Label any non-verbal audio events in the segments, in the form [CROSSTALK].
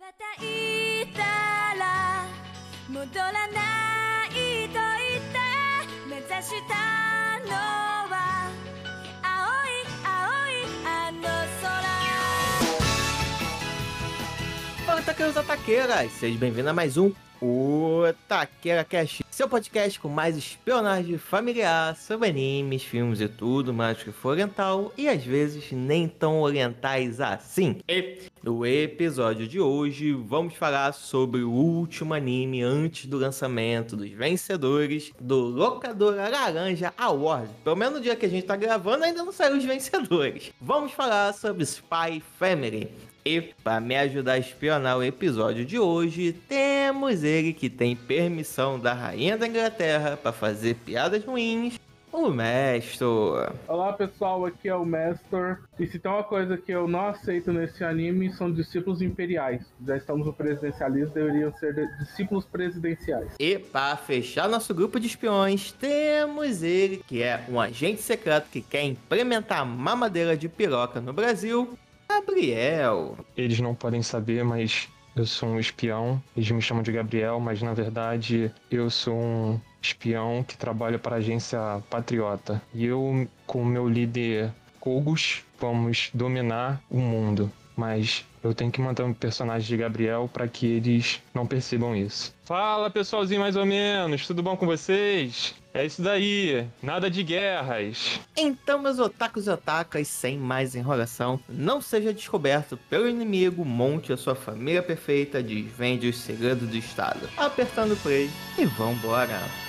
ばたいたら戻らないと言って目指したの空 Fala, taqueiros taqueiras! Seja bem-vindo a mais um O Taqueira Cast, seu podcast com mais espionagem familiar sobre animes, filmes e tudo mais que for oriental e às vezes nem tão orientais assim. E no episódio de hoje vamos falar sobre o último anime antes do lançamento dos vencedores do Locadora Laranja Award. Pelo menos no dia que a gente tá gravando ainda não saiu os vencedores. Vamos falar sobre Spy Family. E para me ajudar a espionar o episódio de hoje, temos ele que tem permissão da rainha da Inglaterra para fazer piadas ruins, o mestre. Olá pessoal, aqui é o Mestor. E se tem uma coisa que eu não aceito nesse anime são discípulos imperiais. Já estamos no presidencialismo, deveriam ser de- discípulos presidenciais. E para fechar nosso grupo de espiões, temos ele que é um agente secreto que quer implementar mamadeira de piroca no Brasil, Gabriel. Eles não podem saber, mas eu sou um espião. Eles me chamam de Gabriel, mas na verdade eu sou um espião que trabalha para a agência Patriota. E eu, com o meu líder Kogos, vamos dominar o mundo. Mas eu tenho que manter o personagem de Gabriel para que eles não percebam isso. Fala pessoalzinho, mais ou menos, tudo bom com vocês? É isso daí, nada de guerras. Então, meus otakus e otakas, sem mais enrolação, não seja descoberto pelo inimigo, monte a sua família perfeita, desvende os segredos do Estado. Apertando play e vambora!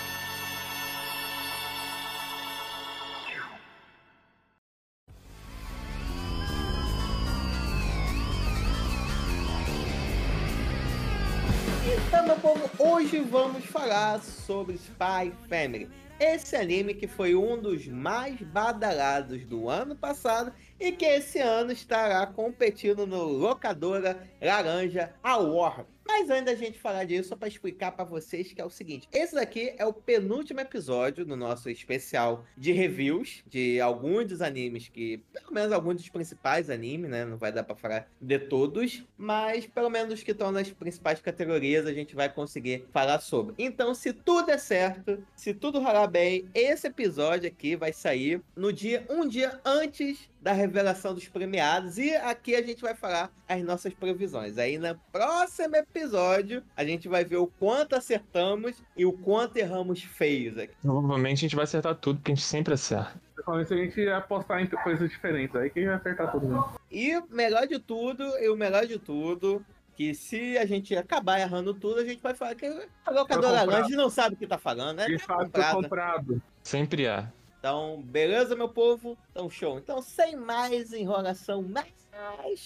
Povo, hoje vamos falar sobre Spy Family. Esse anime que foi um dos mais badalados do ano passado e que esse ano estará competindo no Locadora Laranja Award. Mas antes da gente falar disso, só para explicar para vocês que é o seguinte: esse daqui é o penúltimo episódio do nosso especial de reviews de alguns dos animes que, pelo menos alguns dos principais animes, né? Não vai dar para falar de todos, mas pelo menos os que estão nas principais categorias a gente vai conseguir falar sobre. Então, se tudo é certo, se tudo rolar bem, esse episódio aqui vai sair no dia um dia antes da revelação dos premiados e aqui a gente vai falar as nossas previsões. Aí no próximo episódio a gente vai ver o quanto acertamos e o quanto erramos feios aqui. Provavelmente a gente vai acertar tudo, porque a gente sempre acerta. Principalmente se a gente apostar em coisas diferentes, aí quem vai acertar tudo mesmo. E o melhor de tudo, e o melhor de tudo, que se a gente acabar errando tudo, a gente vai falar que a locadora comprado. laranja não sabe o que tá falando, né? Tá sabe foi comprada. comprado. Sempre é. Então, beleza, meu povo? Então, show. Então, sem mais enrolação, mais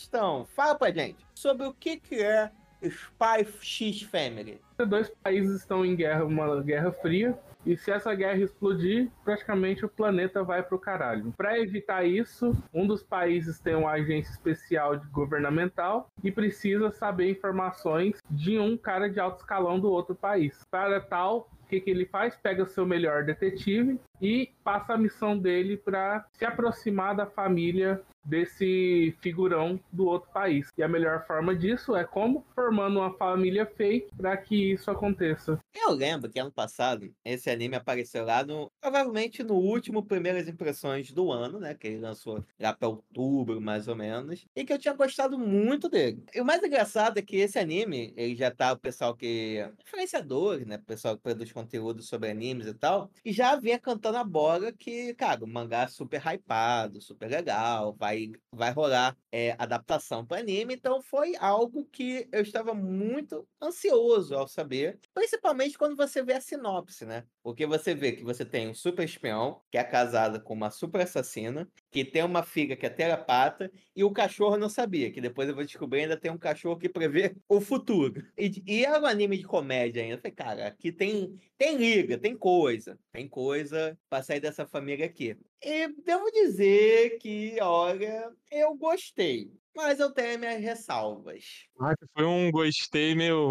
então, fala pra gente sobre o que, que é Spy X Family. Dois países estão em guerra, uma guerra fria. E se essa guerra explodir, praticamente o planeta vai pro caralho. Para evitar isso, um dos países tem uma agência especial governamental e precisa saber informações de um cara de alto escalão do outro país. Para tal, o que, que ele faz? Pega seu melhor detetive e passa a missão dele para se aproximar da família desse figurão do outro país. E a melhor forma disso é como? Formando uma família fake para que isso aconteça. Eu lembro que ano passado esse anime apareceu lá no. Provavelmente no último Primeiras Impressões do ano, né? Que ele lançou lá pra outubro, mais ou menos. E que eu tinha gostado muito dele. E o mais engraçado é que esse anime, ele já tá o pessoal que. influenciadores, né? O pessoal que produz conteúdo sobre animes e tal. E já vinha cantando a bola que, cara, o mangá é super hypado, super legal, vai, vai rolar é, adaptação para anime. Então foi algo que eu estava muito ansioso ao saber. Principalmente quando você vê a sinopse, né? Porque você vê que você tem um super espião, que é casado com uma super assassina, que tem uma filha que é telepata, e o cachorro não sabia, que depois eu vou descobrir ainda tem um cachorro que prevê o futuro. E, e é um anime de comédia ainda. Eu falei, cara, aqui tem, tem liga, tem coisa. Tem coisa pra sair dessa família aqui. E devo dizer que, olha, eu gostei. Mas eu tenho minhas ressalvas. Ah, foi um gostei, meu.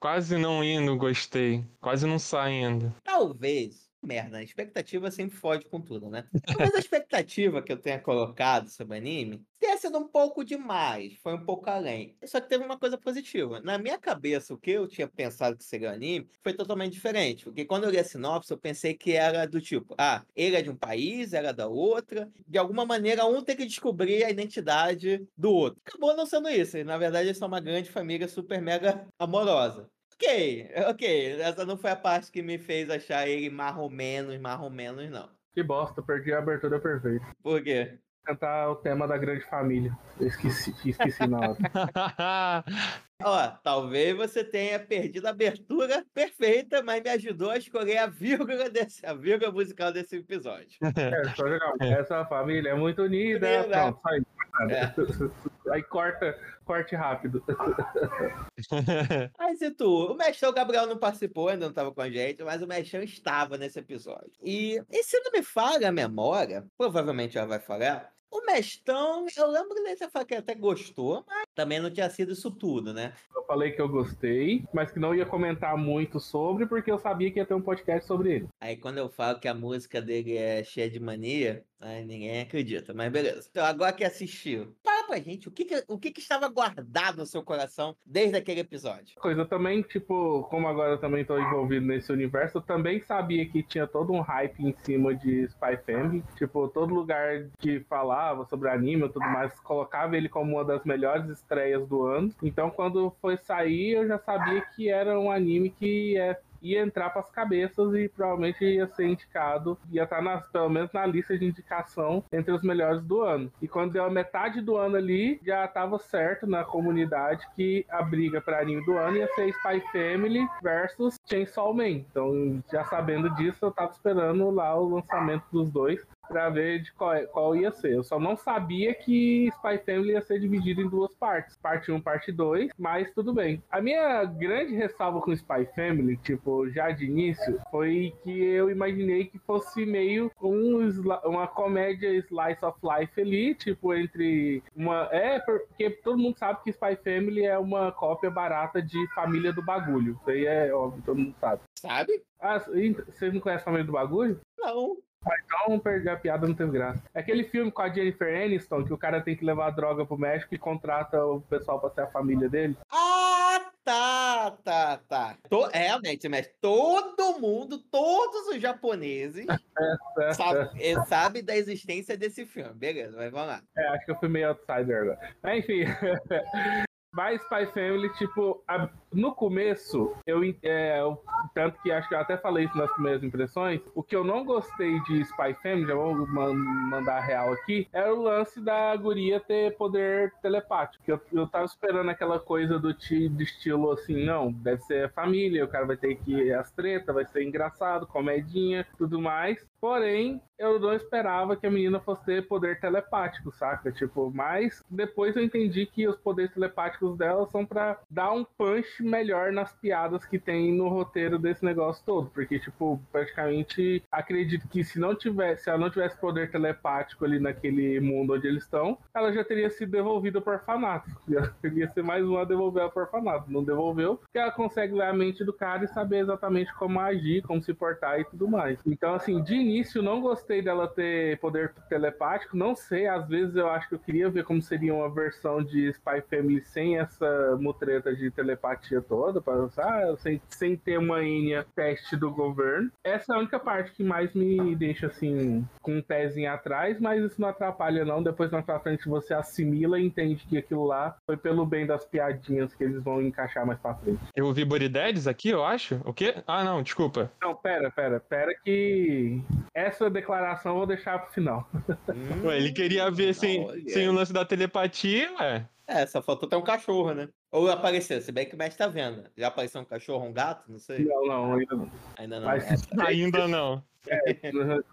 quase não indo, gostei. Quase não saindo. Talvez. Merda, a expectativa sempre fode com tudo, né? Talvez a expectativa que eu tenha colocado sobre o anime, teria sido um pouco demais, foi um pouco além. Só que teve uma coisa positiva. Na minha cabeça, o que eu tinha pensado que seria o anime foi totalmente diferente. Porque quando eu li a sinopse, eu pensei que era do tipo, ah, ele é de um país, ela é da outra. De alguma maneira, um tem que descobrir a identidade do outro. Acabou não sendo isso. E, na verdade, eles são uma grande família super mega amorosa. Ok, ok. Essa não foi a parte que me fez achar ele marromenos, marromenos, não. Que bosta, perdi a abertura perfeita. Por quê? Cantar o tema da grande família. Eu esqueci, esqueci na hora. [LAUGHS] Ó, talvez você tenha perdido a abertura perfeita, mas me ajudou a escolher a vírgula desse, a vírgula musical desse episódio. É, só jogar. [LAUGHS] Essa família é muito unida. Unida. Pronto, É. [LAUGHS] Aí corta, corte rápido. Mas e tu? O Mexão Gabriel não participou, ainda não estava com a gente, mas o Mexão estava nesse episódio. E, e se não me falha a memória, provavelmente ela vai falhar, o Mestão, eu lembro dele falar que até gostou, mas também não tinha sido isso tudo, né? Eu falei que eu gostei, mas que não ia comentar muito sobre, porque eu sabia que ia ter um podcast sobre ele. Aí quando eu falo que a música dele é cheia de mania, aí ninguém acredita, mas beleza. Então agora que assistiu, fala pra gente o que, que- o que, que estava guardado no seu coração desde aquele episódio. Coisa também, tipo, como agora eu também tô envolvido nesse universo, eu também sabia que tinha todo um hype em cima de Spy Family. Tipo, todo lugar que falava sobre anime e tudo mais, colocava ele como uma das melhores estreias do ano. Então, quando foi sair, eu já sabia que era um anime que é ia entrar para as cabeças e provavelmente ia ser indicado, ia estar nas, pelo menos na lista de indicação entre os melhores do ano. E quando deu a metade do ano ali, já estava certo na comunidade que a briga para anime do ano ia ser Spy Family versus Chainsaw Man. Então, já sabendo disso, eu tava esperando lá o lançamento dos dois para ver de qual, qual ia ser. Eu só não sabia que Spy Family ia ser dividido em duas partes, parte 1, parte 2, mas tudo bem. A minha grande ressalva com Spy Family, tipo, já de início, foi que eu imaginei que fosse meio um, uma comédia slice of life ali, tipo, entre uma. É, porque todo mundo sabe que Spy Family é uma cópia barata de Família do Bagulho. Isso aí é óbvio, todo mundo sabe. Sabe? Ah, vocês não conhecem Família do Bagulho? Não. Então perder a piada não teve graça. É aquele filme com a Jennifer Aniston que o cara tem que levar droga pro México e contrata o pessoal pra ser a família dele. Ah, tá, tá, tá. To- realmente, mas todo mundo, todos os japoneses, [LAUGHS] sabe, eh, sabe da existência desse filme. Beleza, mas vamos lá. É, acho que eu fui meio outsider agora. Mas enfim. [LAUGHS] Mas Spy Family, tipo, a- no começo, eu, é, tanto que acho que eu até falei isso nas primeiras impressões, o que eu não gostei de Spy Family, já vou man- mandar real aqui, era o lance da guria ter poder telepático. Eu, eu tava esperando aquela coisa do, do estilo assim, não, deve ser família, o cara vai ter que ir às tretas, vai ser engraçado, comedinha, tudo mais. Porém, eu não esperava que a menina fosse ter poder telepático, saca? Tipo, mas depois eu entendi que os poderes telepáticos dela são pra dar um punch melhor nas piadas que tem no roteiro desse negócio todo. Porque, tipo, praticamente acredito que se não tivesse, se ela não tivesse poder telepático ali naquele mundo onde eles estão, ela já teria sido devolvida pro orfanato. [LAUGHS] Já ia ser mais uma a devolver pro orfanato. Não devolveu, porque ela consegue ler a mente do cara e saber exatamente como agir, como se portar e tudo mais. Então, assim, de início, não gostei dela ter poder telepático. Não sei, às vezes eu acho que eu queria ver como seria uma versão de Spy Family sem essa mutreta de telepatia toda, para ah, sem, sem ter uma linha teste do governo. Essa é a única parte que mais me deixa assim com um pezinho atrás, mas isso não atrapalha não. Depois mais pra frente você assimila e entende que aquilo lá foi pelo bem das piadinhas que eles vão encaixar mais pra frente. Eu ouvi Buridedes aqui, eu acho. O quê? Ah, não, desculpa. Não, pera, pera, pera que essa declaração eu vou deixar pro final. Hum, Ué, ele queria ver sem, olha. sem o lance da telepatia, ué. É, só faltou ter um cachorro, né? Ou apareceu, se bem que o mestre tá vendo. Já apareceu um cachorro, um gato? Não sei. Não, não, ainda não. Ainda não. Mas- É. Ainda não.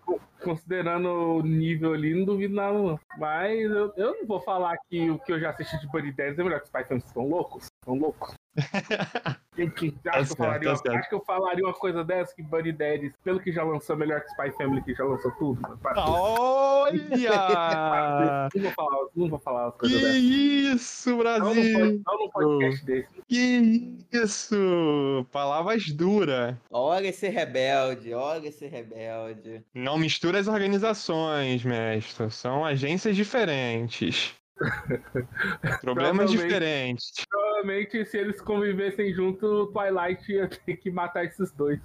Considerando o nível ali, não duvido nada, não. Mas eu, eu não vou falar que o que eu já assisti de Buddy 10 é melhor que os Pythons são loucos. São loucos. Gente, acho, que eu certo, falaria, tá acho que eu falaria uma coisa dessa que Buddy 10, pelo que já lançou, melhor que Spy Family, que já lançou tudo. Olha! [LAUGHS] Não vou falar, não vou falar as que dessas. isso, Não, não Brasil! pode, não num podcast desse. Que isso! Palavras duras. Olha esse rebelde, olha esse rebelde. Não mistura as organizações, mestre. São agências diferentes. [LAUGHS] Problemas diferentes. Provavelmente, se eles convivessem junto, o Twilight ia ter que matar esses dois.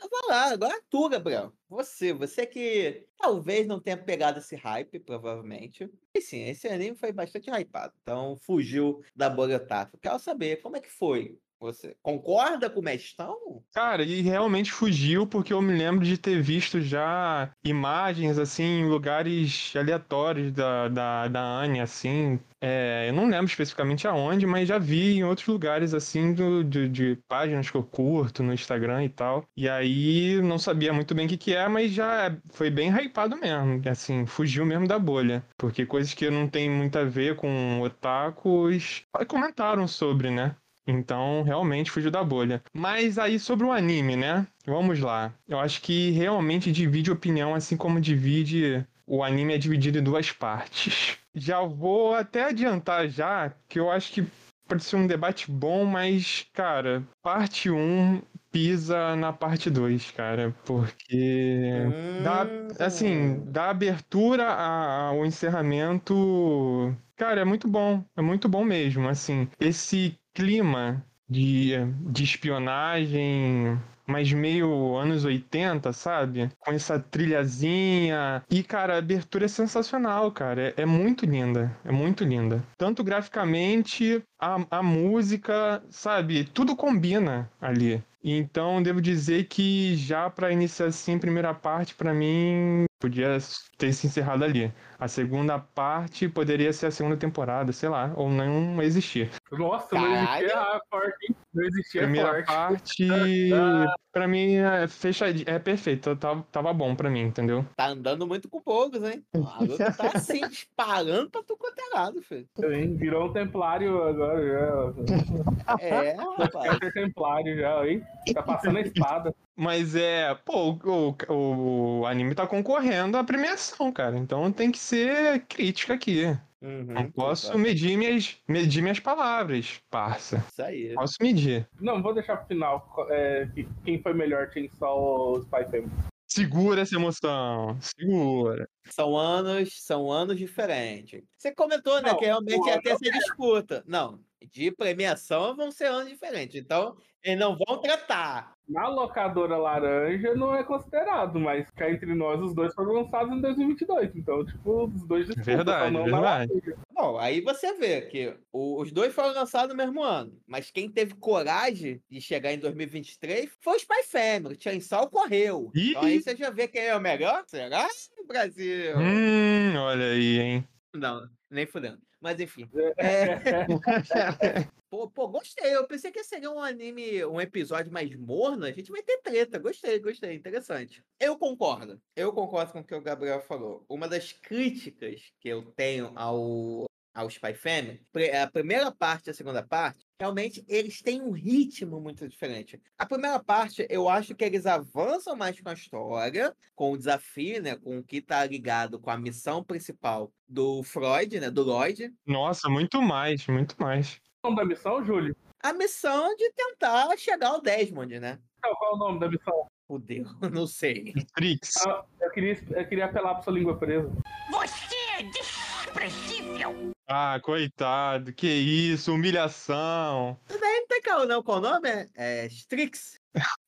Vamos lá, agora tu, Gabriel. Você, você que talvez não tenha pegado esse hype, provavelmente. E sim, esse anime foi bastante hypado. Então fugiu da bolha otaku. Quero saber como é que foi. Você concorda com o Mestão? Cara, e realmente fugiu porque eu me lembro de ter visto já imagens, assim, em lugares aleatórios da, da, da Anya, assim. É, eu não lembro especificamente aonde, mas já vi em outros lugares, assim, do, de, de páginas que eu curto no Instagram e tal. E aí não sabia muito bem o que que é, mas já foi bem hypado mesmo. Assim, fugiu mesmo da bolha. Porque coisas que não tem muito a ver com otakus comentaram sobre, né? Então, realmente fugiu da bolha. Mas aí sobre o anime, né? Vamos lá. Eu acho que realmente divide opinião, assim como divide. O anime é dividido em duas partes. Já vou até adiantar já que eu acho que pode ser um debate bom, mas, cara, parte 1 pisa na parte 2, cara, porque dá, assim, Hum. da abertura ao encerramento, cara, é muito bom, é muito bom mesmo, assim, esse clima de, de espionagem, mas meio anos 80, sabe? Com essa trilhazinha. E, cara, a abertura é sensacional, cara. É, é muito linda. É muito linda. Tanto graficamente, a, a música, sabe? Tudo combina ali. Então, devo dizer que já pra iniciar assim, primeira parte, pra mim, podia ter se encerrado ali. A segunda parte poderia ser a segunda temporada, sei lá, ou não existir. Nossa, não existia a hein? Não existia Primeira forte. parte, [LAUGHS] pra mim, é fechadinho, é perfeito, tava, tava bom pra mim, entendeu? Tá andando muito com poucos, hein? O [LAUGHS] tá assim, disparando pra tu quanto é lado, filho. Hein? Virou um templário agora já. É, rapaz. Quer ser templário já, hein? Tá passando a espada. Mas é, pô, o, o, o anime tá concorrendo à premiação, cara, então tem que ser crítica aqui. Uhum, Não posso exato. medir minhas, medir minhas palavras, parça. Isso aí. Posso medir. Não, vou deixar pro final. é, que- quem foi melhor, Chainsaw ou Spy Family? Segura essa emoção, segura. São anos, são anos diferentes. Você comentou, né, Não, que realmente ia ter essa disputa. Não, de premiação vão ser anos diferentes. Então, eles não vão tratar. Na locadora laranja não é considerado, mas cá entre nós os dois foram lançados em 2022. Então, tipo, os dois disputam, Verdade, não verdade. laranja. Bom, aí você vê que os dois foram lançados no mesmo ano. Mas quem teve coragem de chegar em 2023 foi o Spy Family. Chainsaw correu. Ih! Então aí você já vê quem é o melhor. Será? Brasil. Hum, olha aí, hein. Não, nem fudendo. Mas enfim. É, [LAUGHS] Pô, pô, gostei. Eu pensei que seria um anime, um episódio mais morno. A gente vai ter treta. Gostei, gostei. Interessante. Eu concordo. Eu concordo com o que o Gabriel falou. Uma das críticas que eu tenho ao, ao Spy Family, a primeira parte e a segunda parte, realmente eles têm um ritmo muito diferente. A primeira parte, eu acho que eles avançam mais com a história, com o desafio, né? Com o que tá ligado com a missão principal do Freud, né? Do Lloyd. Nossa, muito mais, muito mais. Qual é o nome da missão, Júlio? a missão de tentar chegar ao Desmond, né? Não, qual é o nome da missão? Fudeu, [LAUGHS] não sei. Trix. Ah, eu, queria, eu queria apelar pra sua língua presa. Você é desprezível! Ah, coitado, que isso, humilhação. Isso daí não tem calma, não. Qual o nome? É, é Strix.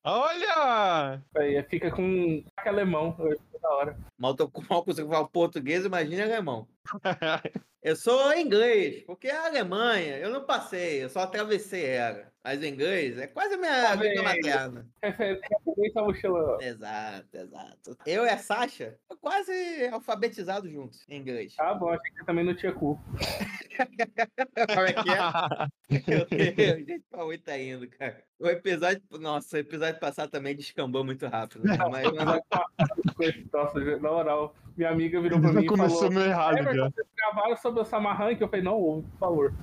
Olha! Aí fica com alemão. Da hora. Mal, tô, mal consigo falar português, imagina alemão. [LAUGHS] Eu sou inglês, porque a Alemanha, eu não passei, eu só atravessei ela. Mas inglês é quase a minha Tá língua bem. materna. Refer- Referência à mochila. Exato, exato. Eu e a Sasha, quase alfabetizados juntos em inglês. Ah, bom, achei que você também não tinha cu. [LAUGHS] Como é que é? [LAUGHS] Meu Deus, gente, pra onde tá indo, cara? O episódio. Nossa, o episódio passado também descambou muito rápido. Né? Mas, mas- Nossa, na moral, minha amiga virou pra mim e começou falou. meio errado já. vocês gravaram sobre o Samarran que eu falei, não, ouve, por favor.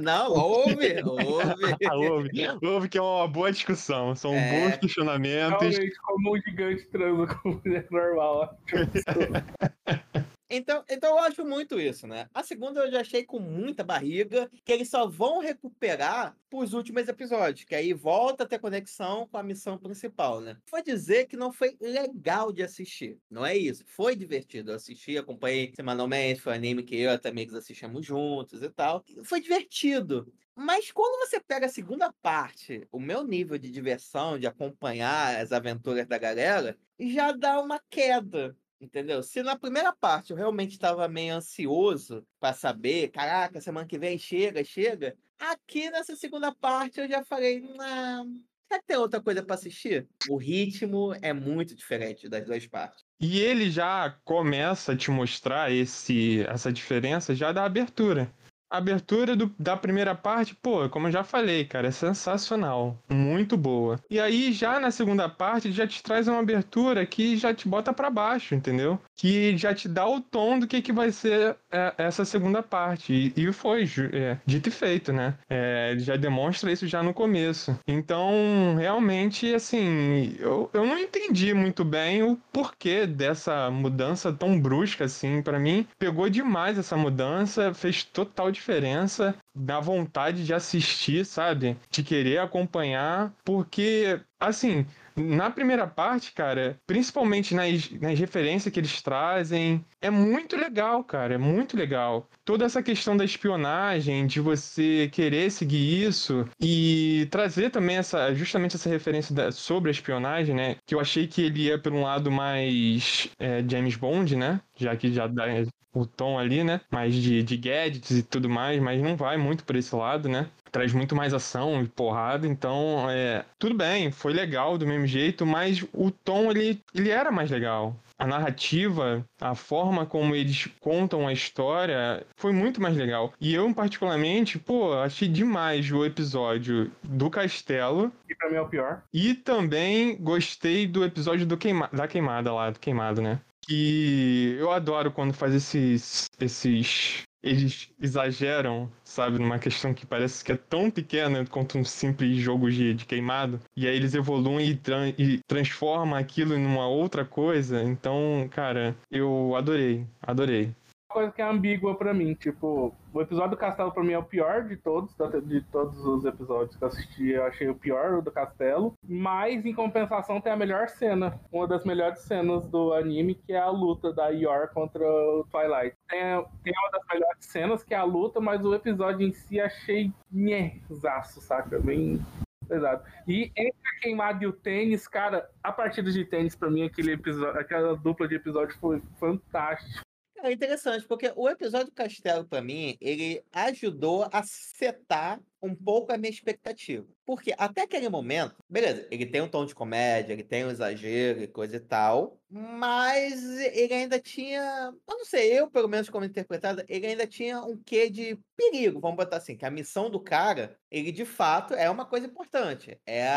não, ouve, ouve. [LAUGHS] Houve, houve que é uma boa discussão, são É. bons questionamentos. Realmente, como um gigante transa com mulher normal. [LAUGHS] Então, então eu acho muito isso, né? A segunda eu já achei com muita barriga, que eles só vão recuperar pros últimos episódios, que aí volta a ter conexão com a missão principal, né? Foi dizer que não foi legal de assistir, não é isso. Foi divertido, eu assisti, acompanhei semanalmente, foi um anime que eu e a amigos assistimos juntos e tal. Foi divertido. Mas quando você pega a segunda parte, o meu nível de diversão, de acompanhar as aventuras da galera, já dá uma queda. Entendeu? Se na primeira parte eu realmente estava meio ansioso para saber, caraca, semana que vem chega, chega. Aqui nessa segunda parte eu já falei, não, será que tem outra coisa para assistir? O ritmo é muito diferente das duas partes. E ele já começa a te mostrar esse, essa diferença já da abertura. Abertura do, da primeira parte, pô, como eu já falei, cara, é sensacional. Muito boa. E aí, já na segunda parte, já te traz uma abertura que já te bota para baixo, entendeu? Que já te dá o tom do que, que vai ser é, essa segunda parte. E, e foi é, dito e feito, né? É, já demonstra isso já no começo. Então, realmente, assim, eu, eu não entendi muito bem o porquê dessa mudança tão brusca, assim, para mim. Pegou demais essa mudança, fez total diferença da vontade de assistir, sabe? De querer acompanhar, porque, assim, na primeira parte, cara, principalmente nas, nas referências que eles trazem, é muito legal, cara, é muito legal. Toda essa questão da espionagem, de você querer seguir isso e trazer também essa, justamente essa referência da, sobre a espionagem, né? Que eu achei que ele ia por um lado mais é, James Bond, né? Já que já dá o tom ali, né? Mais de, de gadgets e tudo mais, mas não vai muito por esse lado, né? Traz muito mais ação e porrada, então é. Tudo bem, foi legal do mesmo jeito, mas o tom ele, ele era mais legal. A narrativa, a forma como eles contam a história foi muito mais legal. E eu, particularmente, pô, achei demais o episódio do castelo. E pra mim é o pior. E também gostei do episódio do queima... da queimada lá, do queimado, né? que eu adoro quando faz esses esses eles exageram, sabe, numa questão que parece que é tão pequena quanto um simples jogo de, de queimado, e aí eles evoluem e, tra e transformam aquilo numa outra coisa. Então, cara, eu adorei, adorei coisa que é ambígua para mim. Tipo, o episódio do Castelo para mim é o pior de todos, de todos os episódios que eu assisti. Eu achei o pior o do Castelo. Mas, em compensação, tem a melhor cena. Uma das melhores cenas do anime, que é a luta da Yor contra o Twilight. Tem, tem uma das melhores cenas, que é a luta, mas o episódio em si achei nhezaço, saca? Bem Exato. E entre a queimada e o tênis, cara, a partida de tênis, pra mim, aquele episódio, aquela dupla de episódio foi fantástico. É interessante, porque o episódio do Castelo, para mim, ele ajudou a setar um pouco a minha expectativa. Porque até aquele momento, beleza, ele tem um tom de comédia, ele tem um exagero e coisa e tal, mas ele ainda tinha, eu não sei, eu pelo menos como interpretada, ele ainda tinha um quê de perigo, vamos botar assim, que a missão do cara, ele de fato é uma coisa importante. É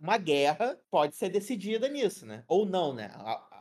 uma guerra, pode ser decidida nisso, né? Ou não, né?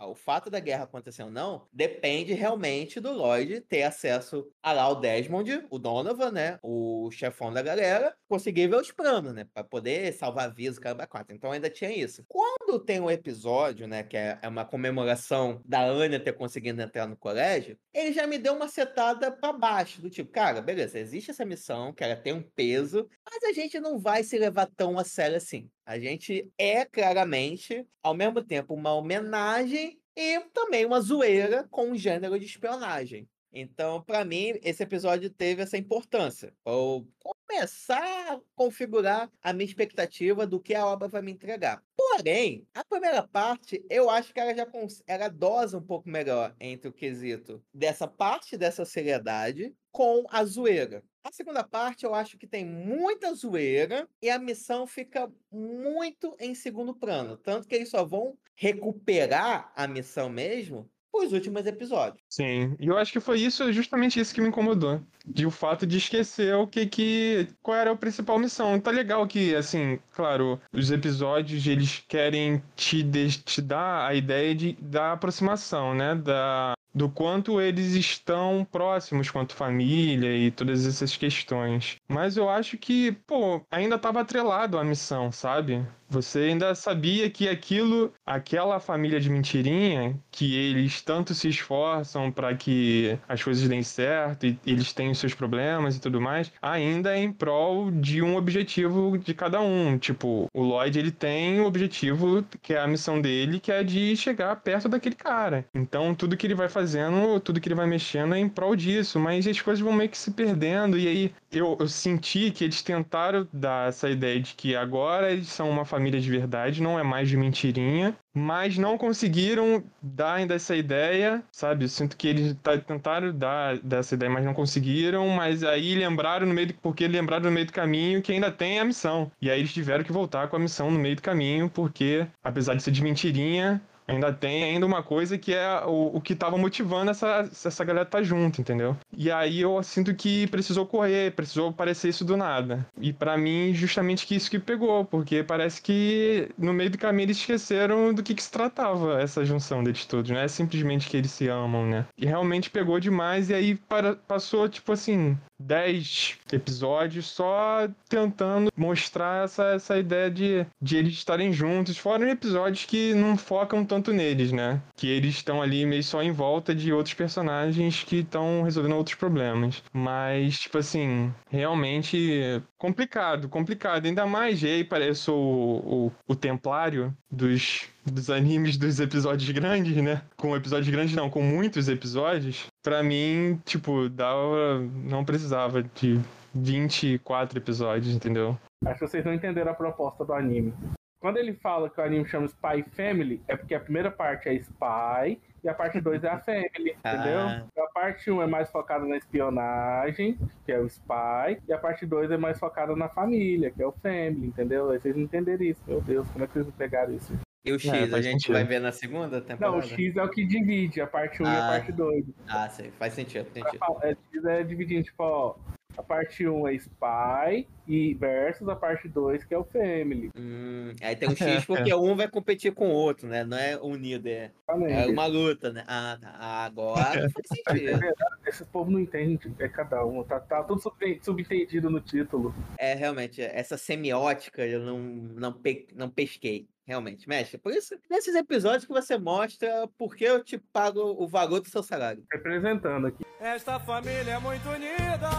O fato da guerra acontecer ou não depende realmente do Lloyd ter acesso a lá o Desmond, o Donovan, né? O chefão da galera, conseguir ver os planos, né? Pra poder salvar vidas, caramba, quatro. Então ainda tinha isso. Quando tem um episódio, né? Que é, é uma comemoração da Anya ter conseguido entrar no colégio, ele já me deu uma setada para baixo, do tipo, cara, beleza, existe essa missão, que ela tem um peso, mas a gente não vai se levar tão a sério assim. A gente é claramente, ao mesmo tempo, uma homenagem e também uma zoeira com o gênero de espionagem. Então, para mim, esse episódio teve essa importância. Ou começar a configurar a minha expectativa do que a obra vai me entregar. Porém, a primeira parte, eu acho que ela já ela dosa um pouco melhor entre o quesito dessa parte dessa seriedade com a zoeira. A segunda parte eu acho que tem muita zoeira e a missão fica muito em segundo plano. Tanto que eles só vão recuperar a missão mesmo os últimos episódios. Sim, e eu acho que foi isso, justamente isso que me incomodou. De o fato de esquecer o que que. qual era a principal missão. Tá legal que, assim, claro, os episódios eles querem te, te dar a ideia de, da aproximação, né? Da, do quanto eles estão próximos quanto família e todas essas questões. Mas eu acho que, pô, ainda estava atrelado à missão, sabe? Você ainda sabia que aquilo, aquela família de mentirinha, que eles tanto se esforçam para que as coisas deem certo e eles têm os seus problemas e tudo mais, ainda é em prol de um objetivo de cada um. Tipo, o Lloyd ele tem o objetivo que é a missão dele, que é de chegar perto daquele cara. Então tudo que ele vai fazendo, tudo que ele vai mexendo é em prol disso, mas as coisas vão meio que se perdendo e aí eu, eu senti que eles tentaram dar essa ideia de que agora eles são uma família de verdade, não é mais de mentirinha, mas não conseguiram dar ainda essa ideia, sabe? Eu sinto que eles tentaram dar dessa ideia, mas não conseguiram, mas aí lembraram no meio do, porque lembraram no meio do caminho que ainda tem a missão. E aí eles tiveram que voltar com a missão no meio do caminho, porque apesar de ser de mentirinha, ainda tem ainda uma coisa que é o, o que tava motivando essa, essa galera tá junto, entendeu? E aí eu sinto que precisou correr, precisou aparecer isso do nada. E para mim, justamente que isso que pegou, porque parece que no meio do caminho eles esqueceram do que, que se tratava essa junção deles todos, não é simplesmente que eles se amam, né? E realmente pegou demais e aí para, passou, tipo assim, 10 episódios só tentando mostrar essa, essa ideia de, de eles estarem juntos, fora episódios que não focam tanto neles, né? Que eles estão ali meio só em volta de outros personagens que estão resolvendo outros problemas. Mas, tipo assim, realmente complicado, complicado. Ainda mais, e aí parece o, o, o templário dos dos animes dos episódios grandes, né? Com episódios grandes não, com muitos episódios, para mim, tipo, dava não precisava de 24 episódios, entendeu? Acho que vocês não entenderam a proposta do anime. Quando ele fala que o anime chama Spy Family, é porque a primeira parte é Spy e a parte 2 é a Family, [LAUGHS] entendeu? Ah. A parte 1 um é mais focada na espionagem, que é o Spy, e a parte 2 é mais focada na família, que é o Family, entendeu? Aí vocês não entenderam isso, meu Deus, como é que vocês pegaram isso? E o X, é, a gente sentido. vai ver na segunda temporada? Não, o X é o que divide a parte 1 ah, e a ah. parte 2. Ah, sim, faz sentido. sentido. É, X é dividindo, tipo, ó, a parte 1 é Spy e versus a parte 2, que é o Family. Hum, aí tem um [LAUGHS] X porque um vai competir com o outro, né? Não é unido, é, é uma luta, né? Ah, tá. Agora [LAUGHS] faz sentido. É Esse povo não entende, é cada um. Tá, tá tudo subentendido no título. É, realmente, essa semiótica eu não, não, pe, não pesquei realmente, mestre. Por isso, nesses episódios que você mostra por que eu te pago o valor do seu salário. Representando aqui. Esta família é muito unida.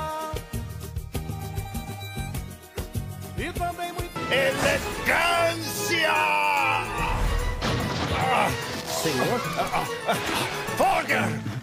E também muito. Elegância! Ah, senhor? Ah, ah, Fogger!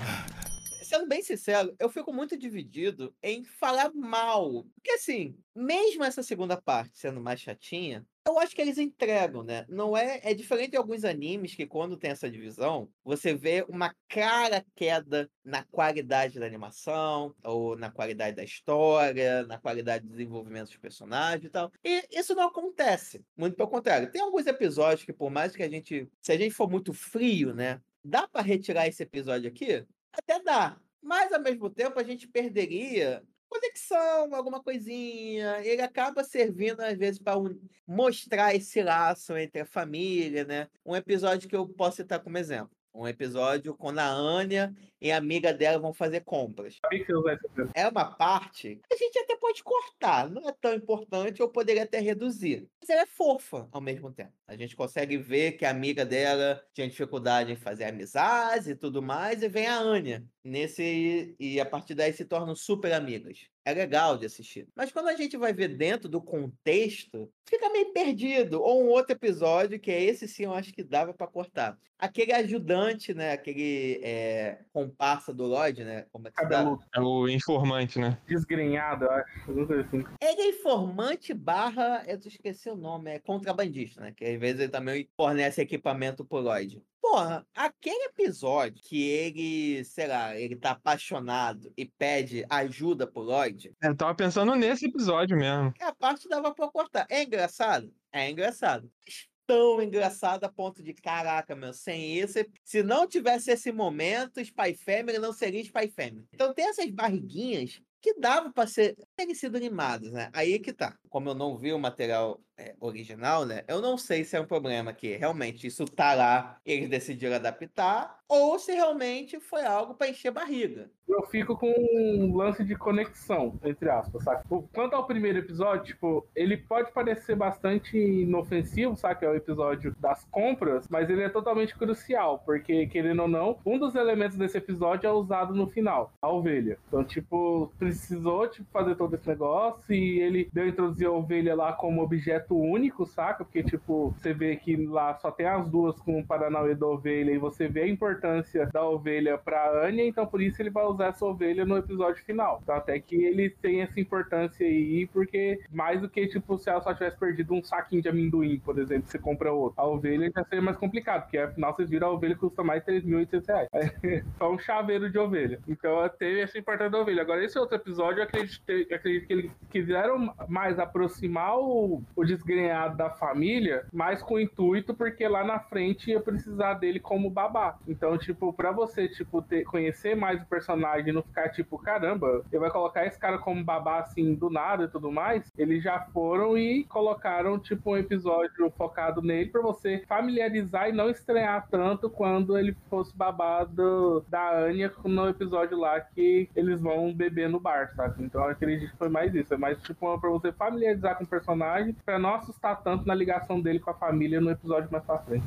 sendo bem sincero, eu fico muito dividido em falar mal. Porque assim, mesmo essa segunda parte sendo mais chatinha, eu acho que eles entregam, né? Não é. É diferente de alguns animes que, quando tem essa divisão, você vê uma clara queda na qualidade da animação, ou na qualidade da história, na qualidade do desenvolvimento dos personagens e tal. E isso não acontece. Muito pelo contrário. Tem alguns episódios que, por mais que a gente. Se a gente for muito frio, né? Dá para retirar esse episódio aqui? Até dá. Mas, ao mesmo tempo, a gente perderia conexão, alguma coisinha. Ele acaba servindo, às vezes, para um, mostrar esse laço entre a família, né? Um episódio que eu posso citar como exemplo. Um episódio quando a Anya e a amiga dela vão fazer compras. É uma parte que a gente até pode cortar, não é tão importante, ou poderia até reduzir. Mas ela é fofa ao mesmo tempo. A gente consegue ver que a amiga dela tinha dificuldade em fazer amizades e tudo mais, e vem a Anya nesse e a partir daí se tornam super amigas é legal de assistir. Mas quando a gente vai ver dentro do contexto, fica meio perdido. Ou um outro episódio, que é esse sim, eu acho que dava para cortar. Aquele ajudante, né? Aquele é, comparsa do Lloyd, né? Como é que Cabelo. É o informante, né? Desgrenhado, eu acho. Ele é informante barra, eu esqueci o nome, é contrabandista, né? Que às vezes ele também fornece equipamento pro Lloyd. Porra, aquele episódio que ele, sei lá, ele tá apaixonado e pede ajuda pro Lloyd. Eu tava pensando nesse episódio mesmo. É a parte dava pra cortar. É engraçado? É engraçado. Tão engraçado a ponto de, caraca, meu, sem esse. Se não tivesse esse momento, Spy Family não seria Spy Family. Então tem essas barriguinhas que dava para ser terem sido animados, né? Aí que tá. Como eu não vi o material é, original, né? Eu não sei se é um problema que realmente isso tá lá, eles decidiram adaptar, ou se realmente foi algo para encher barriga. Eu fico com um lance de conexão, entre aspas, saca? Quanto ao primeiro episódio, tipo, ele pode parecer bastante inofensivo, saca? É o episódio das compras, mas ele é totalmente crucial, porque, querendo ou não, um dos elementos desse episódio é usado no final, a ovelha. Então, tipo, precisou tipo, fazer todo esse negócio e ele deu a introduzir a ovelha lá como objeto único, saca? Porque, tipo, você vê que lá só tem as duas com o Paranauê da ovelha e você vê a importância da ovelha pra Anya, então por isso ele vai usar essa ovelha no episódio final. Então, até que ele tem essa importância aí, porque mais do que, tipo, se ela só tivesse perdido um saquinho de amendoim, por exemplo, você compra outro. A ovelha já seria mais complicado, porque afinal vocês viram a ovelha custa mais de 3.800 reais. [LAUGHS] Só um chaveiro de ovelha. Então teve essa importância da ovelha. Agora, esse outro episódio, eu acredito, eu acredito que eles quiseram mais aproximar o, o desgrenhado da família, mais com intuito, porque lá na frente ia precisar dele como babá. Então, tipo, pra você, tipo, ter, conhecer mais o personagem e não ficar, tipo, caramba, ele vai colocar esse cara como babá, assim, do nada e tudo mais, eles já foram e colocaram, tipo, um episódio focado nele pra você familiarizar e não estranhar tanto quando ele fosse babado da Anya no episódio lá que eles vão beber no bar, sabe? Então eu acredito que foi mais isso. É mais tipo pra você familiarizar com o personagem, pra não assustar tanto na ligação dele com a família no episódio mais pra frente.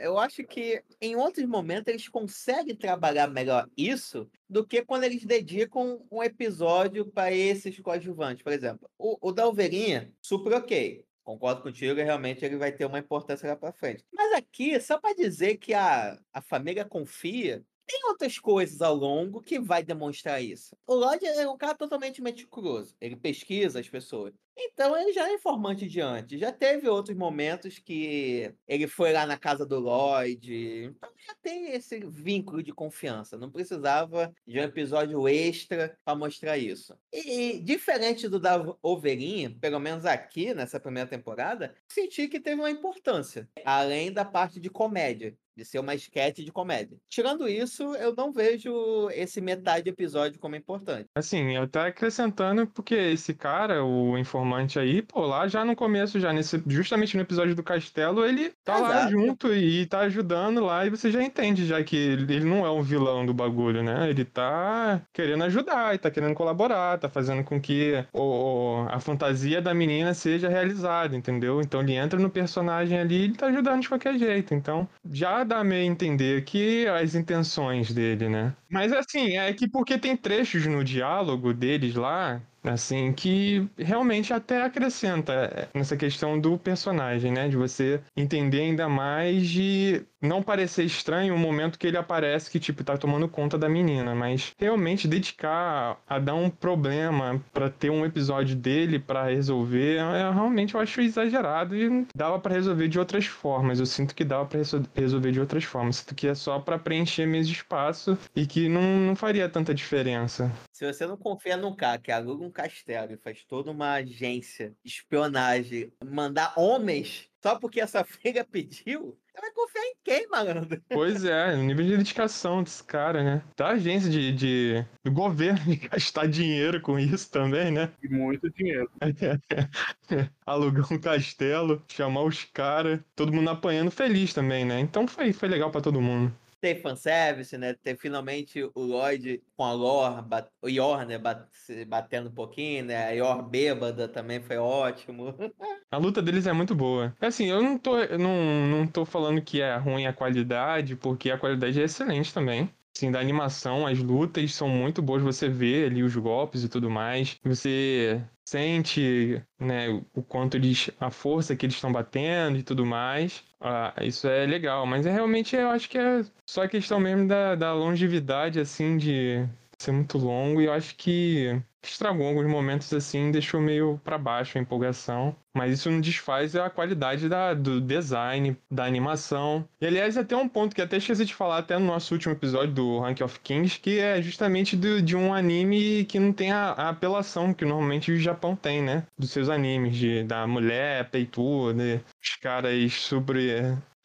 Eu acho que em outros momentos eles conseguem trabalhar melhor isso do que quando eles dedicam um episódio para esses coadjuvantes. Por exemplo, o, o da Ovelhinha, super ok. Concordo contigo, realmente ele vai ter uma importância lá para frente. Mas aqui, só para dizer que a, a família confia, tem outras coisas ao longo que vai demonstrar isso. O Lloyd é um cara totalmente meticuloso. Ele pesquisa as pessoas. Então ele já é informante de antes. Já teve outros momentos que ele foi lá na casa do Lloyd. Então já tem esse vínculo de confiança. Não precisava de um episódio extra para mostrar isso. E diferente do da Ovelhinha, pelo menos aqui nessa primeira temporada, senti que teve uma importância. Além da parte de comédia de ser uma esquete de comédia. Tirando isso, eu não vejo esse metade episódio como importante. Assim, eu tô acrescentando porque esse cara, o informante aí, pô, lá já no começo, já nesse, justamente no episódio do castelo, ele tá Exato. lá junto e tá ajudando lá e você já entende já que ele não é um vilão do bagulho, né? Ele tá querendo ajudar e tá querendo colaborar, tá fazendo com que o, a fantasia da menina seja realizada, entendeu? Então ele entra no personagem ali e ele tá ajudando de qualquer jeito. Então, já dá meio a entender que as intenções dele, né? Mas assim, é que porque tem trechos no diálogo deles lá assim, que realmente até acrescenta nessa questão do personagem, né? De você entender ainda mais de não parecer estranho o momento que ele aparece que, tipo, tá tomando conta da menina, mas realmente dedicar a dar um problema para ter um episódio dele para resolver, é, realmente eu acho exagerado e dava para resolver de outras formas. Eu sinto que dava para resolver de outras formas. Sinto que é só para preencher mesmo espaço e que não, não faria tanta diferença. Se você não confia num cara que aluga um castelo e faz toda uma agência de espionagem, mandar homens só porque essa [LAUGHS] filha pediu, você vai confiar em quem, malandro? Pois é, o nível de dedicação desse cara, né? Da agência de, de do governo de [LAUGHS] gastar dinheiro com isso também, né? E muito dinheiro. [LAUGHS] Alugar um castelo, chamar os caras, todo mundo apanhando feliz também, né? Então foi, foi legal para todo mundo ter fanservice, né? Ter finalmente o Lloyd com a Lore, bat... o Yor, né? Bat... batendo um pouquinho, né? A Yor bêbada também foi ótimo. [LAUGHS] a luta deles é muito boa. Assim, eu não tô, não, não tô falando que é ruim a qualidade, porque a qualidade é excelente também. Assim, da animação, as lutas são muito boas, você vê ali os golpes e tudo mais. Você sente né, o quanto eles. a força que eles estão batendo e tudo mais. Ah, isso é legal, mas é realmente eu acho que é só questão mesmo da, da longevidade, assim, de ser muito longo, e eu acho que estragou alguns momentos assim, deixou meio para baixo a empolgação. Mas isso não desfaz a qualidade da, do design, da animação. E aliás, até um ponto que até esqueci de falar até no nosso último episódio do Rank of Kings, que é justamente do, de um anime que não tem a, a, apelação que normalmente o Japão tem, né? Dos seus animes, de, da mulher peituda, os caras super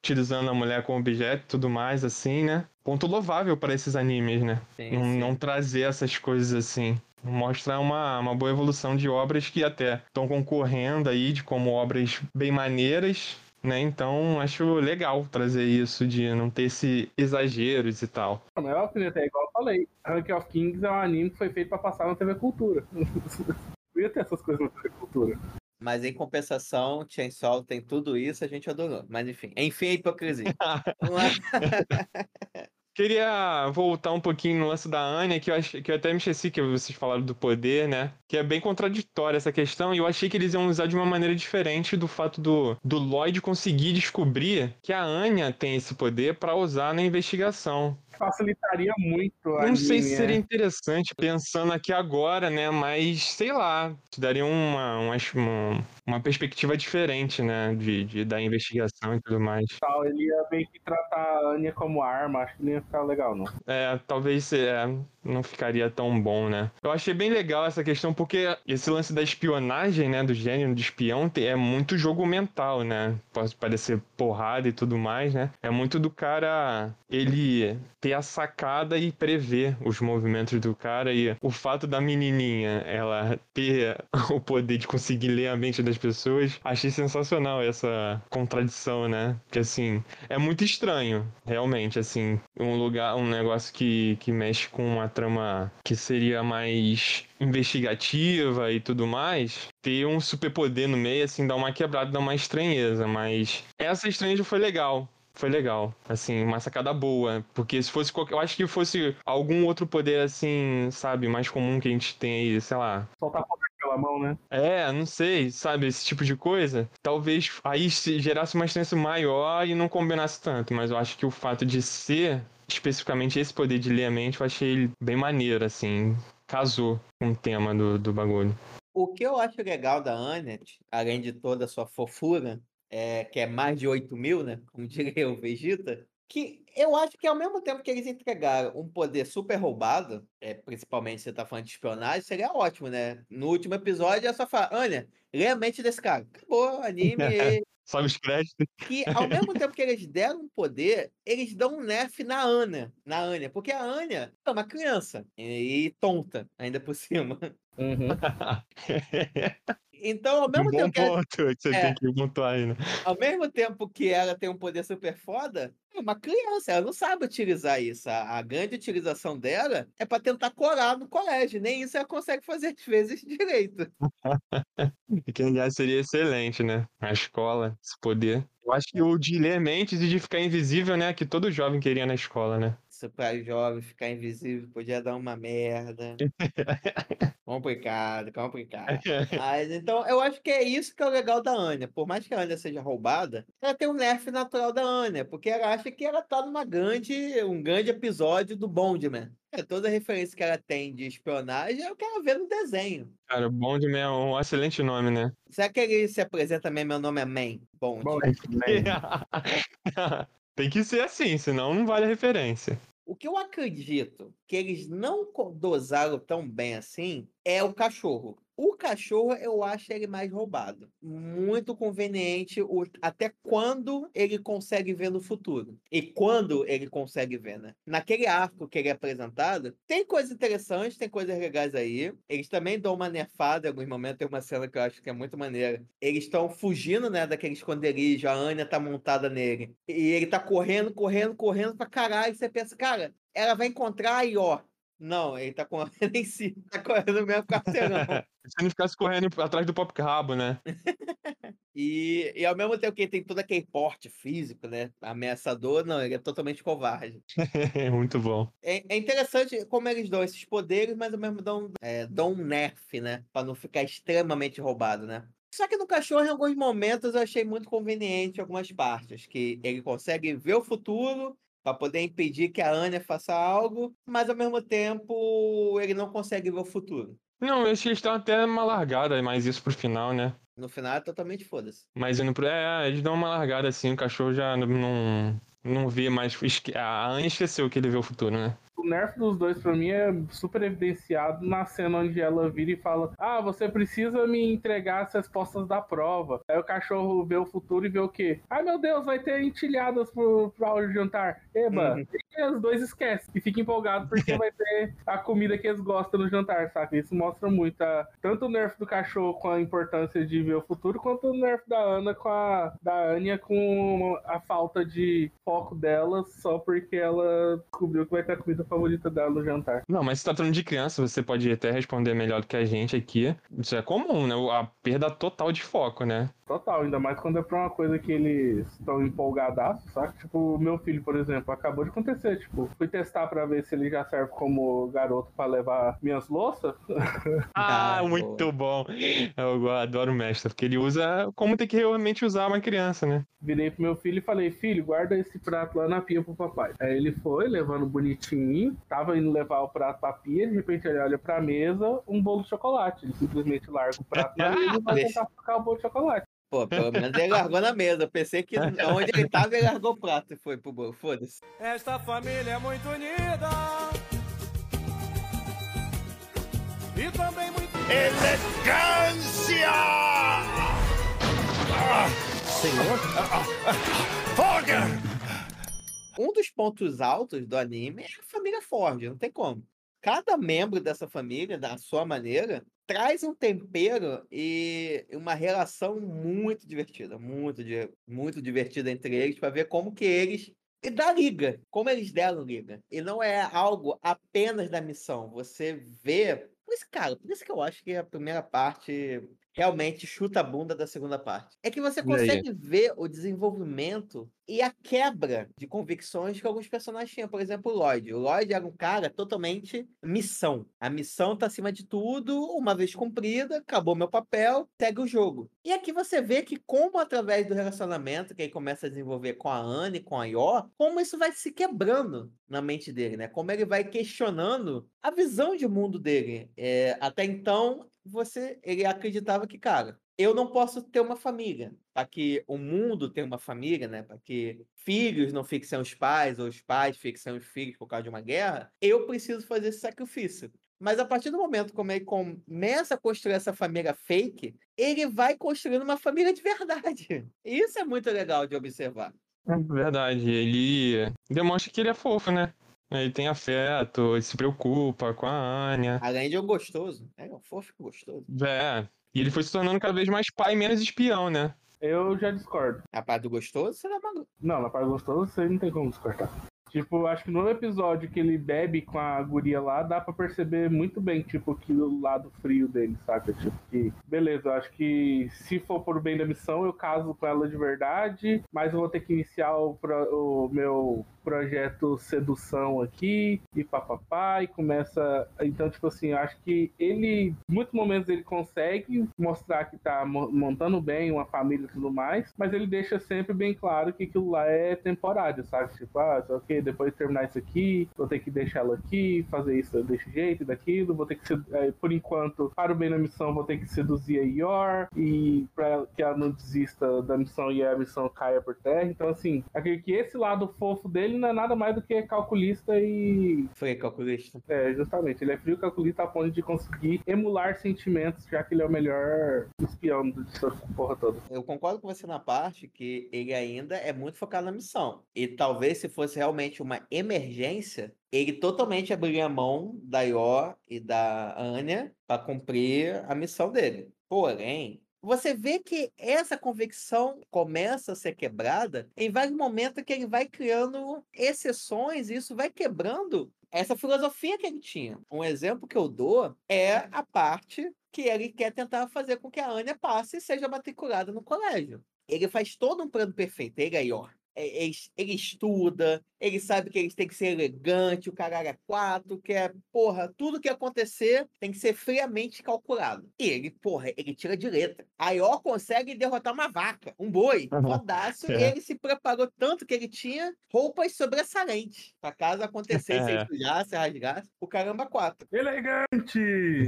utilizando a mulher como objeto e tudo mais, assim, né? Ponto louvável para esses animes, né? Sim, não, sim. não trazer essas coisas assim. Mostra uma, uma boa evolução de obras que até estão concorrendo aí de como obras bem maneiras, né? Então acho legal trazer isso de não ter esse exageros e tal. Não, mas é alfinete, é igual eu falei. Rank of Kings é um anime que foi feito pra passar na TV Cultura. [LAUGHS] Não ia ter essas coisas na TV Cultura. Mas em compensação, Chainsaw tem tudo isso, a gente adorou. Mas enfim, enfim a hipocrisia. [LAUGHS] [LAUGHS] Queria voltar um pouquinho no lance da Anya, que eu, ach... que eu até me esqueci que vocês falaram do poder, né? Que é bem contraditória essa questão, e eu achei que eles iam usar de uma maneira diferente do fato do, do Lloyd conseguir descobrir que a Anya tem esse poder para usar na investigação. Facilitaria muito a Não sei se seria é. interessante pensando aqui agora, né? Mas sei lá, te daria uma, uma, uma, uma perspectiva diferente, né? De, de, da investigação e tudo mais. Ele ia meio que tratar a Anya como arma, acho que não ia ficar legal, não. É, talvez é, não ficaria tão bom, né? Eu achei bem legal essa questão, porque esse lance da espionagem, né? Do gênero de espião é muito jogo mental, né? Pode parecer porrada e tudo mais, né? É muito do cara ele ter a sacada e prever os movimentos do cara e o fato da menininha ela ter [LAUGHS] o poder de conseguir ler a mente das pessoas, achei sensacional essa contradição, né? Porque assim, é muito estranho, realmente, assim, um lugar, um negócio que, que mexe com uma trama que seria mais investigativa e tudo mais, ter um superpoder no meio, assim, dá uma quebrada, dá uma estranheza, mas essa estranheza foi legal. Foi legal, assim, uma sacada boa. Porque se fosse qualquer. Eu acho que fosse algum outro poder, assim, sabe, mais comum que a gente tem aí, sei lá, Soltar poder pela mão, né? é, não sei, sabe, esse tipo de coisa. Talvez aí se gerasse uma estranheza maior e não combinasse tanto, mas eu acho que o fato de ser especificamente esse poder de ler a mente, eu achei ele bem maneiro, assim, casou com o tema do, do bagulho. O que eu acho legal da Annette, além de toda a sua fofura, é, que é mais de 8 mil, né? Como [LAUGHS] diria o Vegeta, que eu acho que ao mesmo tempo que eles entregaram um poder super roubado, é, principalmente se você tá falando de espionagem, seria ótimo, né? No último episódio é só falar, Anya, lê a mente desse cara. Acabou, anime. [LAUGHS] e- Sabe os créditos? que ao mesmo tempo que eles deram poder, eles dão um nerf na Anya, na Anya, porque a Anya é uma criança e, e tonta, ainda por cima. Uhum. [LAUGHS] Então, ao mesmo um tempo que ela- ponto que você É. tem que pontuar né? ao mesmo tempo que ela tem um poder super foda, é uma criança, ela não sabe utilizar isso. A, a grande utilização dela é pra tentar colar no colégio, nem isso ela consegue fazer às vezes [LAUGHS] direito. [LAUGHS] Que aliás seria excelente, né? A escola, esse poder. Eu acho que o de ler mentes e de ficar invisível, né? Que todo jovem queria na escola, né? Isso pra jovem ficar invisível podia dar uma merda. [LAUGHS] complicado, complicado. [LAUGHS] Mas então, eu acho que é isso que é o legal da Anya. Por mais que a Anya seja roubada, ela tem um nerf natural da Anya, porque ela acha que ela tá numa grande, um grande episódio do Bondman. É, toda referência que ela tem de espionagem é o que ela vê no desenho. Cara, Bond é um excelente nome, né? Será que ele se apresenta também? Meu nome é Man. Bond. Bom, né? [LAUGHS] Tem que ser assim, senão não vale a referência. O que eu acredito que eles não dosaram tão bem assim é o cachorro. O cachorro eu acho ele mais roubado. Muito conveniente o- até quando ele consegue ver no futuro. E quando ele consegue ver, né? Naquele arco que ele é apresentado, tem coisas interessantes, tem coisas legais aí. Eles também dão uma nerfada em alguns momentos. Tem uma cena que eu acho que é muito maneira. Eles estão fugindo, né, daquele esconderijo. A Anya tá montada nele. E ele tá correndo, correndo, correndo pra caralho. E você pensa, cara, ela vai encontrar e ó. Não, ele tá correndo [LAUGHS] em si, tá correndo no mesmo quarteirão. [LAUGHS] Se não ficasse correndo atrás do pop rabo, né? [LAUGHS] E, e ao mesmo tempo que ele tem todo aquele porte físico, né? Ameaçador, não, ele é totalmente covarde. Muito bom. É, é interessante como eles dão esses poderes, mas ao mesmo tempo dão, é, dão um nerf, né? Pra não ficar extremamente roubado, né? Só que no cachorro, em alguns momentos, eu achei muito conveniente algumas partes. Que ele consegue ver o futuro para poder impedir que a Anya faça algo, mas ao mesmo tempo ele não consegue ver o futuro. Não, eles estavam até uma largada, mas isso pro final, né? No final é totalmente foda-se. Mas indo pro. É, eles dão uma largada assim, o cachorro já não. Não vê mais. A Anne esqueceu que ele vê o futuro, né? Do nerf dos dois pra mim é super evidenciado na cena onde ela vira e fala: Ah, você precisa me entregar as respostas da prova. Aí o cachorro vê o futuro e vê o quê? Ai meu Deus, vai ter entilhadas pro, pro jantar. Eba, Uhum. e os dois esquecem e fica empolgado porque vai ter a comida que eles gostam no jantar, saca? Isso mostra muito a- tanto o nerf do cachorro com a importância de ver o futuro, quanto o nerf da Ana com a da Anya com a falta de foco dela só porque ela descobriu que vai ter comida favorita dela no jantar. Não, mas se tratando de criança, você pode até responder melhor do que a gente aqui. Isso é comum, né? A perda total de foco, né? Total, ainda mais quando é pra uma coisa que eles estão empolgadaços, saca? Tipo, o meu filho, por exemplo, acabou de acontecer. Tipo, fui testar pra ver se ele já serve como garoto pra levar minhas louças. [LAUGHS] Ah, Ah, muito bom. Eu adoro o mestre, porque ele usa como tem que realmente usar uma criança, né? Virei pro meu filho e falei, filho, guarda esse prato lá na pia pro papai. Aí ele foi, levando bonitinho, tava indo levar o prato pra pia, de repente ele olha pra mesa, um bolo de chocolate. Ele simplesmente larga o prato [LAUGHS] na mesa e vai tentar ficar o bolo de chocolate. Pô, pelo menos ele largou na mesa. Eu pensei que onde ele tava, ele largou o prato e foi pro bolo. Foda-se. Esta família é muito unida. E também muito. Elegância! Ah, Senhor? Fogger! Um dos pontos altos do anime é a família Ford, não tem como. Cada membro dessa família, da sua maneira, traz um tempero e uma relação muito divertida, muito, muito divertida entre eles, para ver como que eles e dá liga, como eles deram liga. E não é algo apenas da missão. Você vê. Por isso, cara, por isso que eu acho que a primeira parte realmente chuta a bunda da segunda parte. É que você consegue ver o desenvolvimento e a quebra de convicções que alguns personagens tinham. Por exemplo, o Lloyd. O Lloyd era um cara totalmente missão. A missão tá acima de tudo, uma vez cumprida, acabou meu papel, segue o jogo. E aqui você vê que como através do relacionamento que ele começa a desenvolver com a Anne, com a Yor, como isso vai se quebrando na mente dele, né? Como ele vai questionando a visão de mundo dele. É, até então, você, ele acreditava que, cara, eu não posso ter uma família. Para que o mundo tenha uma família, né? Para que filhos não fiquem sem os pais, ou os pais fiquem sem os filhos por causa de uma guerra, eu preciso fazer esse sacrifício. Mas a partir do momento como ele começa a construir essa família fake, ele vai construindo uma família de verdade. [LAUGHS] Isso é muito legal de observar. É verdade, ele demonstra que ele é fofo, né? Ele tem afeto, ele se preocupa com a Anya. Além de um gostoso. É um fofo e gostoso. É. E ele foi se tornando cada vez mais pai e menos espião, né? Eu já discordo. A parte do gostoso, você tá maluco. Não, na parte gostosa você não tem como descortar. Tipo, acho que no episódio que ele bebe com a guria lá, dá pra perceber muito bem, tipo, que o lado frio dele, saca? Tipo, que, beleza, eu acho que se for por bem da missão, eu caso com ela de verdade, mas eu vou ter que iniciar o, o meu projeto sedução aqui, e papapá, e começa. Então, tipo assim, eu acho que ele, muitos momentos, ele consegue mostrar que tá mo- montando bem uma família e tudo mais, mas ele deixa sempre bem claro que aquilo lá é temporário, sabe? Tipo, ah, que depois de terminar isso aqui, vou ter que deixar ela aqui, fazer isso desse jeito e daquilo, vou ter que, eh, por enquanto, para o bem da missão, vou ter que seduzir a Yor e pra que ela não desista da missão e a missão caia por terra. Então, assim, acredito que esse lado fofo dele não é nada mais do que calculista e Foi calculista. é, justamente. Ele é frio calculista a ponto de conseguir emular sentimentos, já que ele é o melhor espião dessa porra toda. Eu concordo com você na parte que ele ainda é muito focado na missão. E talvez se fosse realmente uma emergência, ele totalmente abriria a mão da Yor e da Anya para cumprir a missão dele. Porém, você vê que essa convicção começa a ser quebrada em vários momentos que ele vai criando exceções e isso vai quebrando essa filosofia que ele tinha. Um exemplo que eu dou é a parte que ele quer tentar fazer com que a Anya passe e seja matriculada no colégio. Ele faz todo um plano perfeito, ele aí, ó. É, Ele, ele estuda, ele sabe que ele tem que ser elegante, o caralho é quatro, que é, porra, tudo que acontecer tem que ser friamente calculado. E ele, porra, ele tira de letra. A Ior consegue derrotar uma vaca, um boi, Uhum. fodaço, e É. ele se preparou tanto que ele tinha roupas sobressalentes, pra caso acontecesse, É. ele sujasse, rasgasse, o caramba quatro. Elegante!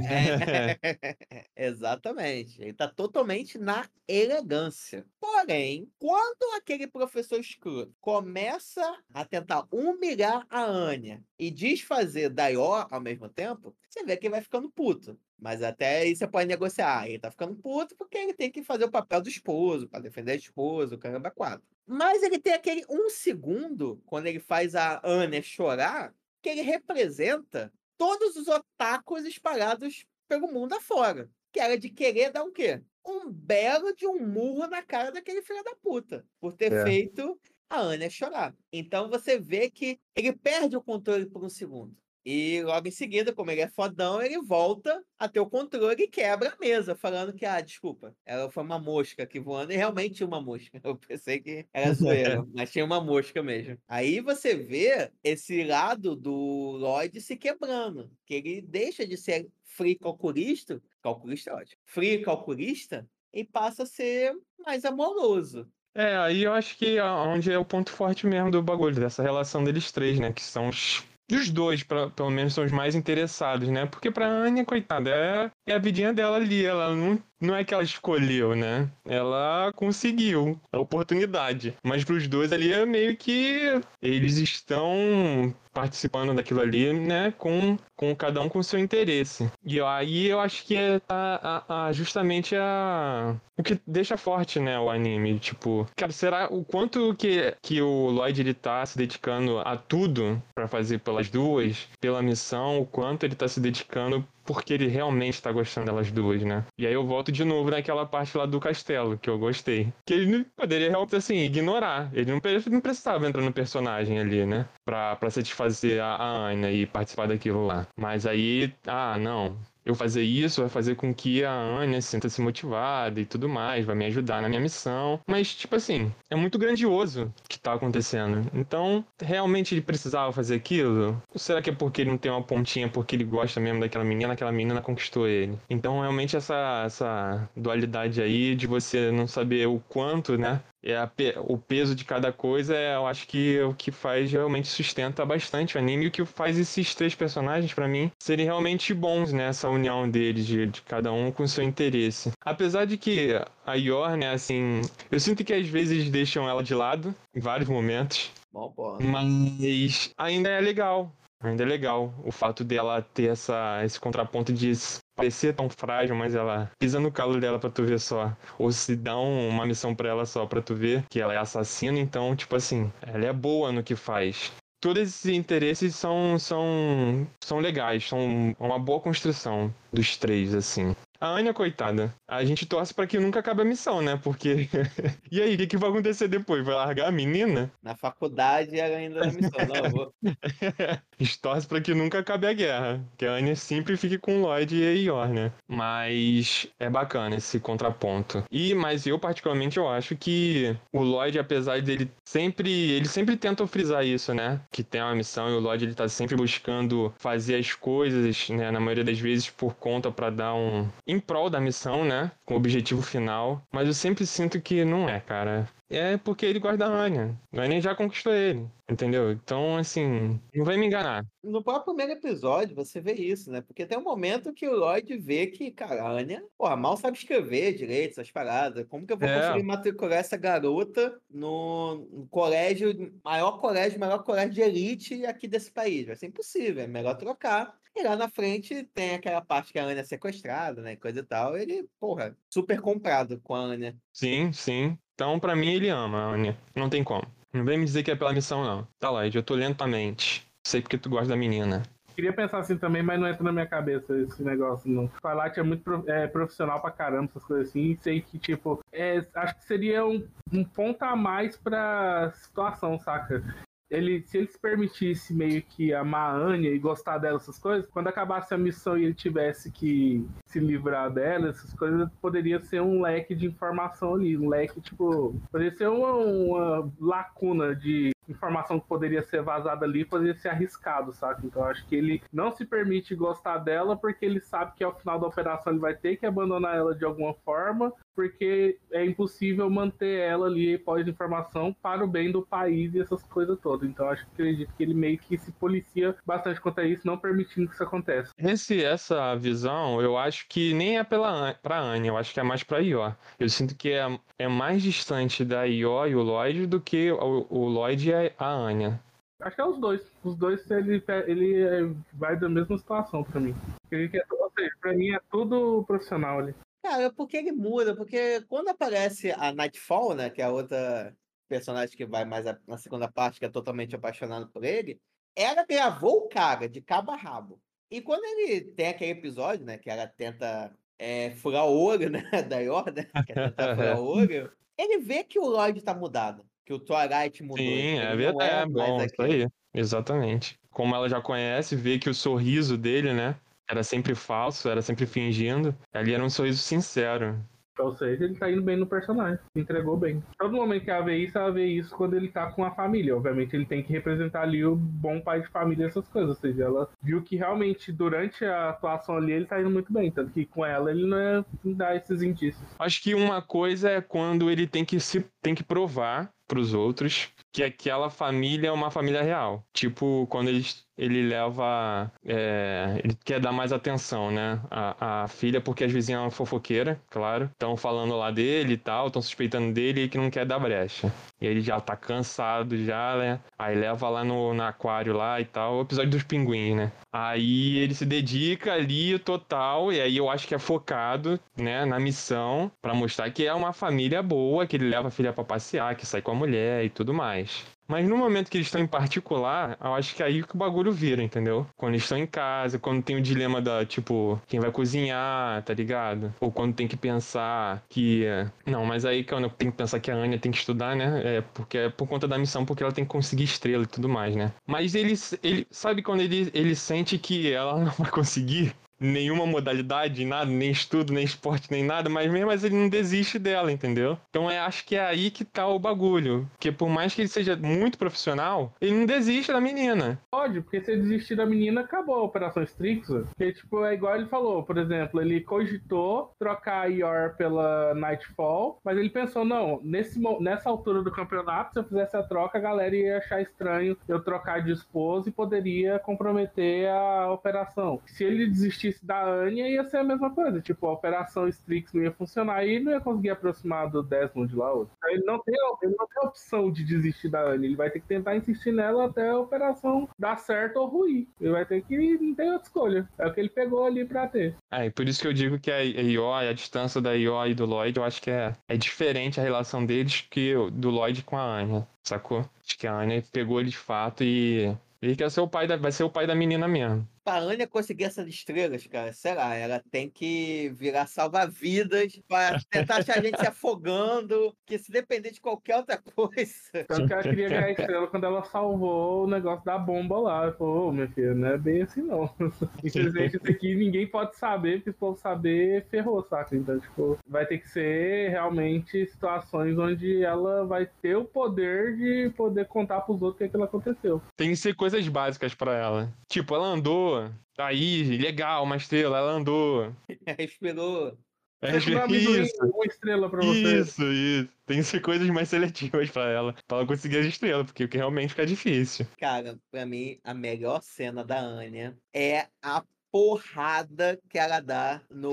É, [LAUGHS] exatamente. Ele tá totalmente na elegância. Porém, quando aquele professor escroto, começa a tentar humilhar a Anya e desfazer Daió ao mesmo tempo, você vê que ele vai ficando puto. Mas até aí você pode negociar. Ele tá ficando puto porque ele tem que fazer o papel do esposo, para defender a esposa, o caramba quatro. Mas ele tem aquele um segundo, quando ele faz a Anya chorar, que ele representa todos os otakus espalhados pelo mundo afora. Que era de querer dar o quê? Um belo de um murro na cara daquele filho da puta. Por ter É. feito a Anya chorar. Então você vê que ele perde o controle por um segundo. E logo em seguida, como ele é fodão, ele volta a ter o controle e quebra a mesa, falando que, ah, desculpa, ela foi uma mosca aqui voando, e realmente tinha uma mosca. [LAUGHS] Eu pensei que era [LAUGHS] zoeira, mas tinha uma mosca mesmo. Aí você vê esse lado do Lloyd se quebrando, que ele deixa de ser free calculista, calculista é ótimo, free calculista, e passa a ser mais amoroso. É, aí eu acho que é onde é o ponto forte mesmo do bagulho, dessa relação deles três, né? Que são os. Dois, pra- pelo menos, são os mais interessados, né? Porque pra Anya, coitada, é, é a vidinha dela ali. Ela não, não é que ela escolheu, né? Ela conseguiu a oportunidade. Mas pros dois ali é meio que eles estão participando daquilo ali, né? Com, com cada um com seu interesse. E aí eu acho que é a, a- a- justamente a, o que deixa forte, né, o anime. Tipo, cara, será o quanto que, que o Lloyd ele tá se dedicando a tudo pra fazer pelas duas, pela missão, o quanto ele tá se dedicando porque ele realmente tá gostando delas duas, né? E aí eu volto de novo naquela parte lá do castelo, que eu gostei. Que ele poderia realmente, assim, ignorar. Ele não, pre- não precisava entrar no personagem ali, né? Pra, pra satisfazer a, a Anya e participar daquilo lá. Mas aí, ah, não. Eu fazer isso vai fazer com que a Anya se sinta-se motivada e tudo mais, vai me ajudar na minha missão. Mas, tipo assim, é muito grandioso o que tá acontecendo. Então, realmente ele precisava fazer aquilo? Ou será que é porque ele não tem uma pontinha porque ele gosta mesmo daquela menina, aquela menina conquistou ele? Então, realmente, essa, essa dualidade aí de você não saber o quanto, né? É a o peso de cada coisa, é, eu acho que é o que faz realmente sustenta bastante o anime e o que faz esses três personagens, pra mim, serem realmente bons, né? Essa união deles, de, de cada um com seu interesse. Apesar de que a Yor, né, assim, eu sinto que às vezes deixam ela de lado, em vários momentos, Bom ponto. mas ainda é legal. Ainda é legal o fato dela ter essa, esse contraponto de parecer tão frágil, mas ela pisa no calo dela pra tu ver só. Ou se dá um- uma missão pra ela só pra tu ver que ela é assassina, então, tipo assim, ela é boa no que faz. Todos esses interesses são, são, são legais, são uma boa construção dos três, assim. A Anya, coitada, a gente torce pra que nunca acabe a missão, né? Porque. [LAUGHS] e aí, o que, que vai acontecer depois? Vai largar a menina? Na faculdade ela ainda na missão. Não, vou, [LAUGHS] A gente torce pra que nunca acabe a guerra. Que a Anya sempre fique com o Lloyd e a Yor, né? Mas é bacana esse contraponto. E, mas eu particularmente eu acho que o Lloyd, apesar dele sempre. Ele sempre tenta frisar isso, né? Que tem uma missão e o Lloyd ele tá sempre buscando fazer as coisas, né? Na maioria das vezes por conta pra dar um. Em prol da missão, né? Com o objetivo final. Mas eu sempre sinto que não é, cara. É porque ele gosta da Anya. A Anya já conquistou ele, entendeu? Então, assim, não vai me enganar. No próprio primeiro episódio, você vê isso, né? Porque tem um momento que o Lloyd vê que, cara, a Anya, porra, mal sabe escrever direito, essas paradas. Como que eu vou É. conseguir matricular essa garota no, no colégio, maior colégio, maior colégio de elite aqui desse país? Vai ser impossível, é melhor trocar. E lá na frente tem aquela parte que a Anya é sequestrada, né? Coisa e tal. Ele, porra, super comprado com a Anya. Sim, sim. Então, pra mim, ele ama a Anya. Não tem como. Não vem me dizer que é pela missão, não. Tá, Lloyd, eu tô lentamente. Sei porque tu gosta da menina. Queria pensar assim também, mas não entra na minha cabeça esse negócio, não. Twilight é muito é, profissional pra caramba, essas coisas assim. Sei que, tipo, é, acho que seria um, um ponto a mais pra situação, saca? Ele, se ele se permitisse meio que amar a Anya e gostar dela, essas coisas, quando acabasse a missão e ele tivesse que se livrar dela, essas coisas, poderia ser um leque de informação ali. Um leque, tipo, poderia ser uma, uma lacuna de informação que poderia ser vazada ali poderia ser arriscado, sabe? Então acho que ele não se permite gostar dela porque ele sabe que ao final da operação ele vai ter que abandonar ela de alguma forma, porque é impossível manter ela ali pós-informação para o bem do país e essas coisas todas. Então acho que acredito que ele meio que se policia bastante quanto a isso, não permitindo que isso aconteça. Esse, essa visão, eu acho que nem é pela, pra Anya, eu acho que é mais pra Ió. Eu sinto que é, é mais distante da Ió e o Lloyd do que o, o Lloyd e a, a Anya. Acho que é os dois. Os dois, ele, ele é- vai da mesma situação pra mim. Ele quer, ou seja, pra mim é tudo profissional ali. Cara, porque ele muda? Porque quando aparece a Nightfall, né? Que é a outra personagem que vai mais a- na segunda parte, que é totalmente apaixonado por ele, ela gravou o cara de cabo a rabo. E quando ele tem aquele episódio, né? Que ela tenta é, furar o olho, [LAUGHS] né? Da Yor, né? Quer tentar furar o [LAUGHS] olho. Ele vê que o Lloyd tá mudado. Que o Twilight mudou. Sim, é verdade, é mais bom, isso aí. Exatamente. Como ela já conhece, vê que o sorriso dele, né? Era sempre falso, era sempre fingindo. Ali era um sorriso sincero. Ou seja, ele tá indo bem no personagem. Entregou bem. Todo momento que ela vê isso, ela vê isso quando ele tá com a família. Obviamente, ele tem que representar ali o bom pai de família, essas coisas. Ou seja, ela viu que realmente durante a atuação ali ele tá indo muito bem. Tanto que com ela ele não, é, não dá esses indícios. Acho que uma coisa é quando ele tem que se tem que provar pros outros que aquela família é uma família real. Tipo, quando ele, ele leva. é, ele quer dar mais atenção, né? A, a filha, porque as vizinhas são fofoqueiras, claro. Estão falando lá dele e tal, estão suspeitando dele e que não quer dar brecha. E ele já tá cansado, já, né? Aí leva lá no, no aquário lá e tal. O episódio dos pinguins, né? Aí ele se dedica ali total, e aí eu acho que é focado, né, na missão, pra mostrar que é uma família boa, que ele leva a filha pra passear, que sai com a mulher e tudo mais. Mas no momento que eles estão em particular, eu acho que é aí que o bagulho vira, entendeu? Quando eles estão em casa, quando tem o dilema da, tipo, quem vai cozinhar, tá ligado? Ou quando tem que pensar que. Não, mas aí quando tem que pensar que a Anya tem que estudar, né? É porque é por conta da missão, porque ela tem que conseguir estrela e tudo mais, né? Mas ele, ele sabe quando ele, ele sente que ela [LAUGHS] não vai conseguir nenhuma modalidade, nada, nem estudo, nem esporte, nem nada, mas mesmo assim ele não desiste dela, entendeu? Então é, acho que é aí que tá o bagulho. Porque por mais que ele seja muito profissional, ele não desiste da menina. Pode, porque se ele desistir da menina, acabou a Operação Strix. Porque, tipo, é igual ele falou, por exemplo, ele cogitou trocar a Yor pela Nightfall, mas ele pensou, não, nesse, nessa altura do campeonato, se eu fizesse a troca, a galera ia achar estranho eu trocar de esposa e poderia comprometer a operação. Se ele desistisse da Anya, ia ser a mesma coisa. Tipo, a Operação Strix não ia funcionar e não ia conseguir aproximar do Desmond lá. outro. Ele não, tem, ele não tem opção de desistir da Anya. Ele vai ter que tentar insistir nela até a operação dar certo ou ruim. Ele vai ter que. Não tem outra escolha. É o que ele pegou ali pra ter. É, e por isso que eu digo que a IO, a distância da IO e do Lloyd, eu acho que é, é diferente a relação deles que do Lloyd com a Anya, sacou? Acho que a Anya pegou ele de fato e. Ele quer ser o pai da, vai ser o pai da menina mesmo. Pra Anya conseguir essas estrelas, cara, sei lá, ela tem que virar salva-vidas pra tentar achar a gente se afogando, que se depender de qualquer outra [LAUGHS] coisa. Tanto que ela queria ganhar a estrela quando ela salvou o negócio da bomba lá. Ela falou, ô, meu filho, não é bem assim não. [LAUGHS] Infelizmente, isso aqui ninguém pode saber, porque se povo saber, ferrou, saca? Então, tipo, vai ter que ser realmente situações onde ela vai ter o poder de poder contar pros outros o que aquilo aconteceu. Tem que ser coisas básicas pra ela. Tipo, ela andou, tá aí, legal, uma estrela, ela andou. [LAUGHS] Respirou. É, amendoim, isso, uma estrela pra você. isso, isso. Tem que ser coisas mais seletivas pra ela, pra ela conseguir as estrelas, porque, realmente fica difícil. Cara, pra mim, a melhor cena da Anya é a porrada que ela dá no,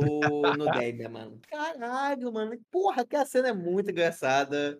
no [LAUGHS] Demian, mano. Caralho, mano. Porra, que a cena é muito engraçada.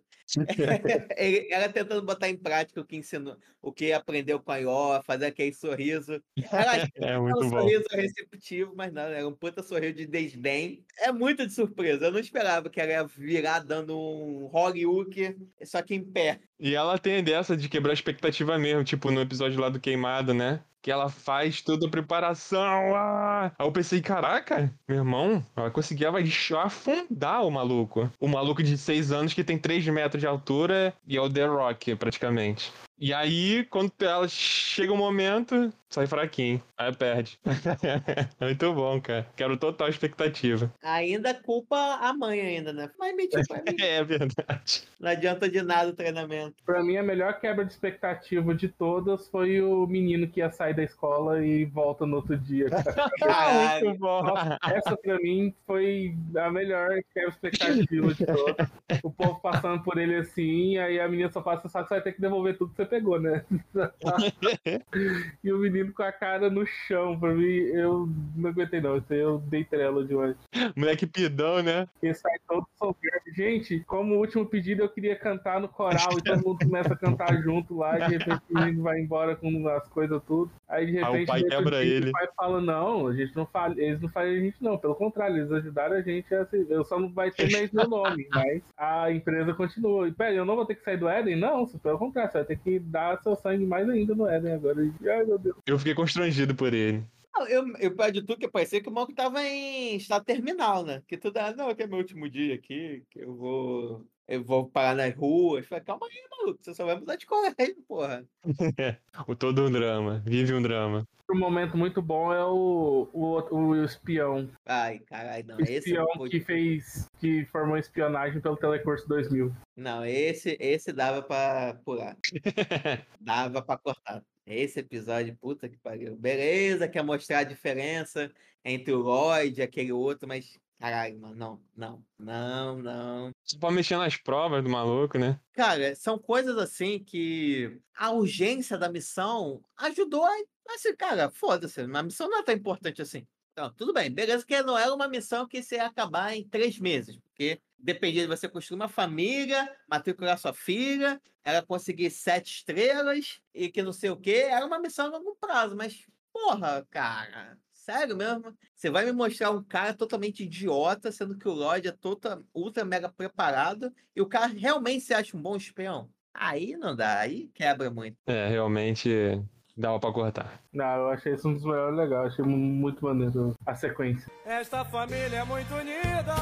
Ele- ela tentando botar em prática o que ensinou, o que aprendeu com a Ió, fazer aquele sorriso. Ela É é um muito bom. sorriso receptivo, mas não, era um puta sorriso de desdém. É muito de surpresa. Eu não esperava que ela ia virar dando um Hollywood, só que em pé. E ela tem dessa de quebrar a expectativa mesmo, tipo no episódio lá do Queimado, né? Que ela faz toda a preparação. Ah! Aí eu pensei, caraca, meu irmão, ela conseguia vai afundar o maluco. O maluco de 6 anos que tem 3 metros de altura e é o The Rock, praticamente. E aí, quando ela chega o momento, sai fraquinho. Aí perde. é [LAUGHS] muito bom, cara. Quero total expectativa. Ainda culpa a mãe ainda, né? Vai mentir pra mim. É verdade. Não adianta de nada o treinamento. Pra mim, a melhor quebra de expectativa de todas foi o menino que ia sair da escola e volta no outro dia. cara. [LAUGHS] Caralho. muito bom. Nossa, essa pra mim foi a melhor quebra de expectativa de todas. O povo passando por ele assim, aí a menina só passa, sabe que você vai ter que devolver tudo que você pegou, né? [LAUGHS] e o menino com a cara no chão, pra mim, eu não aguentei não. Eu dei trela demais. Moleque pidão, né? E sai todo soberbo. Gente, como último pedido, eu queria cantar no coral e todo mundo começa a cantar junto lá. E de repente o menino vai embora com as coisas tudo. Aí de o repente pai no outro quebra dia, ele. o pai fala: Não, a gente não fala, eles não fazem a gente, não. Pelo contrário, eles ajudaram a gente a se... Eu só não vai ter mais meu nome, mas a empresa continua. E pera, eu não vou ter que sair do Éden? Não, pelo contrário, você vai ter que dar seu sangue mais ainda no Éden agora. Ai, meu Deus. Eu fiquei constrangido por ele. Não, Eu, eu perdi tudo que parecia que o maluco tava em estado terminal, né? Que tudo, ah, não, que é meu último dia aqui, que eu vou. Eu vou parar nas ruas. Falei, calma aí, maluco, você só vai mudar de colégio, porra. [LAUGHS] o todo um drama. Vive um drama. Um momento muito bom é o, o, o espião. Ai, caralho, não. O Esse espião foi- que fez. que formou espionagem pelo Telecurso 2000. Não, esse, esse dava pra pular. [LAUGHS] Dava pra cortar. Esse episódio, puta que pariu. Beleza, quer mostrar a diferença entre o Lloyd e aquele outro, mas. Caralho, mano, não, não, não, não. Só pra mexer nas provas do maluco, né? Cara, são coisas assim que a urgência da missão ajudou a. Assim, cara, foda-se, a missão não é tão importante assim. Então, tudo bem, beleza, que não era uma missão que você ia acabar em três meses, porque dependia de você construir uma família, matricular sua filha, ela conseguir sete estrelas e que não sei o quê, era uma missão a longo prazo, mas, porra, cara, sério mesmo? Você vai me mostrar um cara totalmente idiota, sendo que o Lloyd é tota, ultra mega preparado e o cara realmente se acha um bom espião? Aí não dá, aí quebra muito. É, realmente dava pra cortar. Não, eu achei isso um dos melhores legais. Achei mu- muito maneiro a sequência. Esta família é muito unida.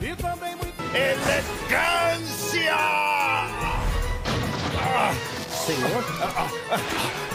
E também muito. Elegância! Ah, senhor? Ah, ah, Folga!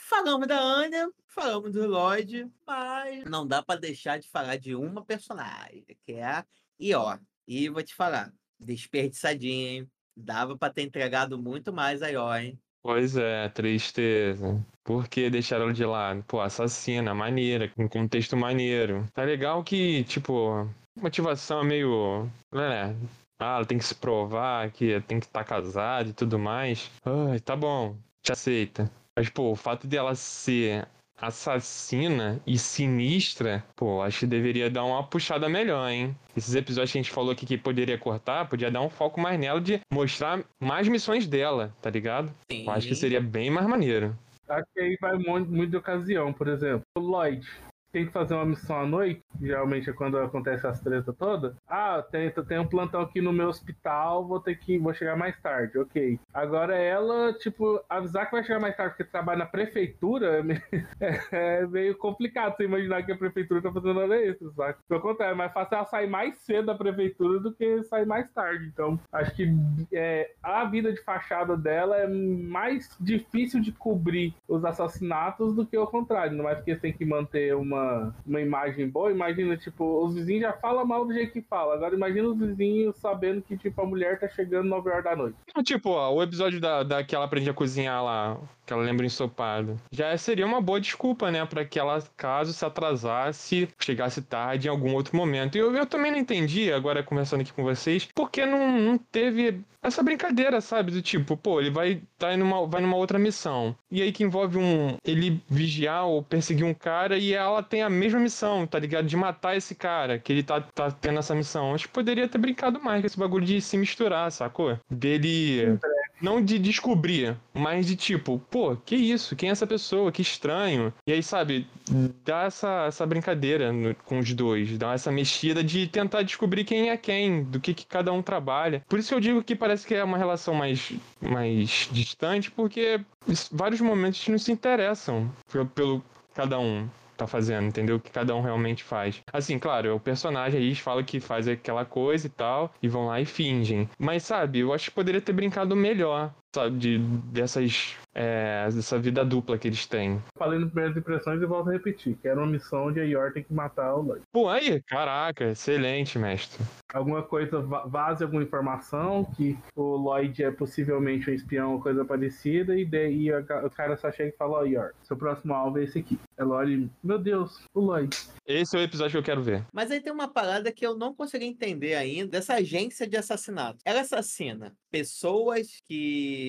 Falamos da Anya, falamos do Lloyd, mas não dá pra deixar de falar de uma personagem, que é a Ior. E vou te falar, desperdiçadinha, hein? Dava pra ter entregado muito mais a Ior, hein? Pois é, tristeza. Por que deixaram ela de lado? Pô, assassina, maneira, com contexto maneiro. Tá legal que, tipo, motivação é meio. né? Ah, ela tem que se provar que tem que estar casada e tudo mais. Ai, tá bom, te aceita. Mas, pô, o fato dela ser assassina e sinistra, pô, acho que deveria dar uma puxada melhor, hein? Esses episódios que a gente falou aqui que poderia cortar, podia dar um foco mais nela de mostrar mais missões dela, tá ligado? Eu acho que Sim. seria bem mais maneiro. Acho que aí vai muito, muito de ocasião, por exemplo. O Lloyd tem que fazer uma missão à noite, geralmente é quando acontece as tretas todas. Ah, tem, tem um plantão aqui no meu hospital, vou ter que. vou chegar mais tarde, ok. Agora ela, tipo, avisar que vai chegar mais tarde porque trabalha na prefeitura é meio, [LAUGHS] é meio complicado você imaginar que a prefeitura tá fazendo nada extra, sabe? Pelo contrário, é mais fácil ela sair mais cedo da prefeitura do que sair mais tarde. Então, acho que é, a vida de fachada dela é mais difícil de cobrir os assassinatos do que o contrário. Não é porque você tem que manter uma, uma imagem boa. Imagina, tipo, os vizinhos já falam mal do jeito que fala. Agora imagina os vizinhos sabendo que, tipo, a mulher tá chegando 9 horas da noite. Não, Tipo, ó, o episódio da, da que ela aprende a cozinhar lá, que ela lembra ensopado, já seria uma boa desculpa, né? Pra que ela, caso se atrasasse, chegasse tarde em algum outro momento. E eu, eu também não entendi, agora conversando aqui com vocês, porque não, não teve essa brincadeira, sabe? Do tipo, pô, ele vai tá em uma, vai numa outra missão. E aí que envolve um. ele vigiar ou perseguir um cara e ela tem a mesma missão, tá ligado? De matar esse cara, que ele tá, tá tendo essa missão. Acho que poderia ter brincado mais com esse bagulho de se misturar, sacou? Dele. Não de descobrir, mas de tipo, pô, que isso? Quem é essa pessoa? Que estranho. E aí, sabe, dá essa, essa brincadeira no- com os dois, dá essa mexida de tentar descobrir quem é quem, do que, que cada um trabalha. Por isso que eu digo que parece que é uma relação mais, mais distante, porque vários momentos não se interessam pelo, pelo cada um. Tá fazendo, entendeu? O que cada um realmente faz. Assim, claro, o personagem aí fala que faz aquela coisa e tal, e vão lá e fingem. Mas, sabe, eu acho que poderia ter brincado melhor, sabe, de, dessas é, dessa vida dupla que eles têm. Falei nas primeiras impressões e volto a repetir, que era uma missão onde a Yor tem que matar o Lloyd. Pô, aí, caraca, excelente, mestre. Alguma coisa, vaze alguma informação que o Lloyd é possivelmente um espião ou coisa parecida, e daí o cara só chega e fala, ó, oh, Yor, seu próximo alvo é esse aqui. Ela olha meu Deus, o Lloyd. Esse é o episódio que eu quero ver. Mas aí tem uma parada que eu não consegui entender ainda dessa agência de assassinato. Ela assassina pessoas que.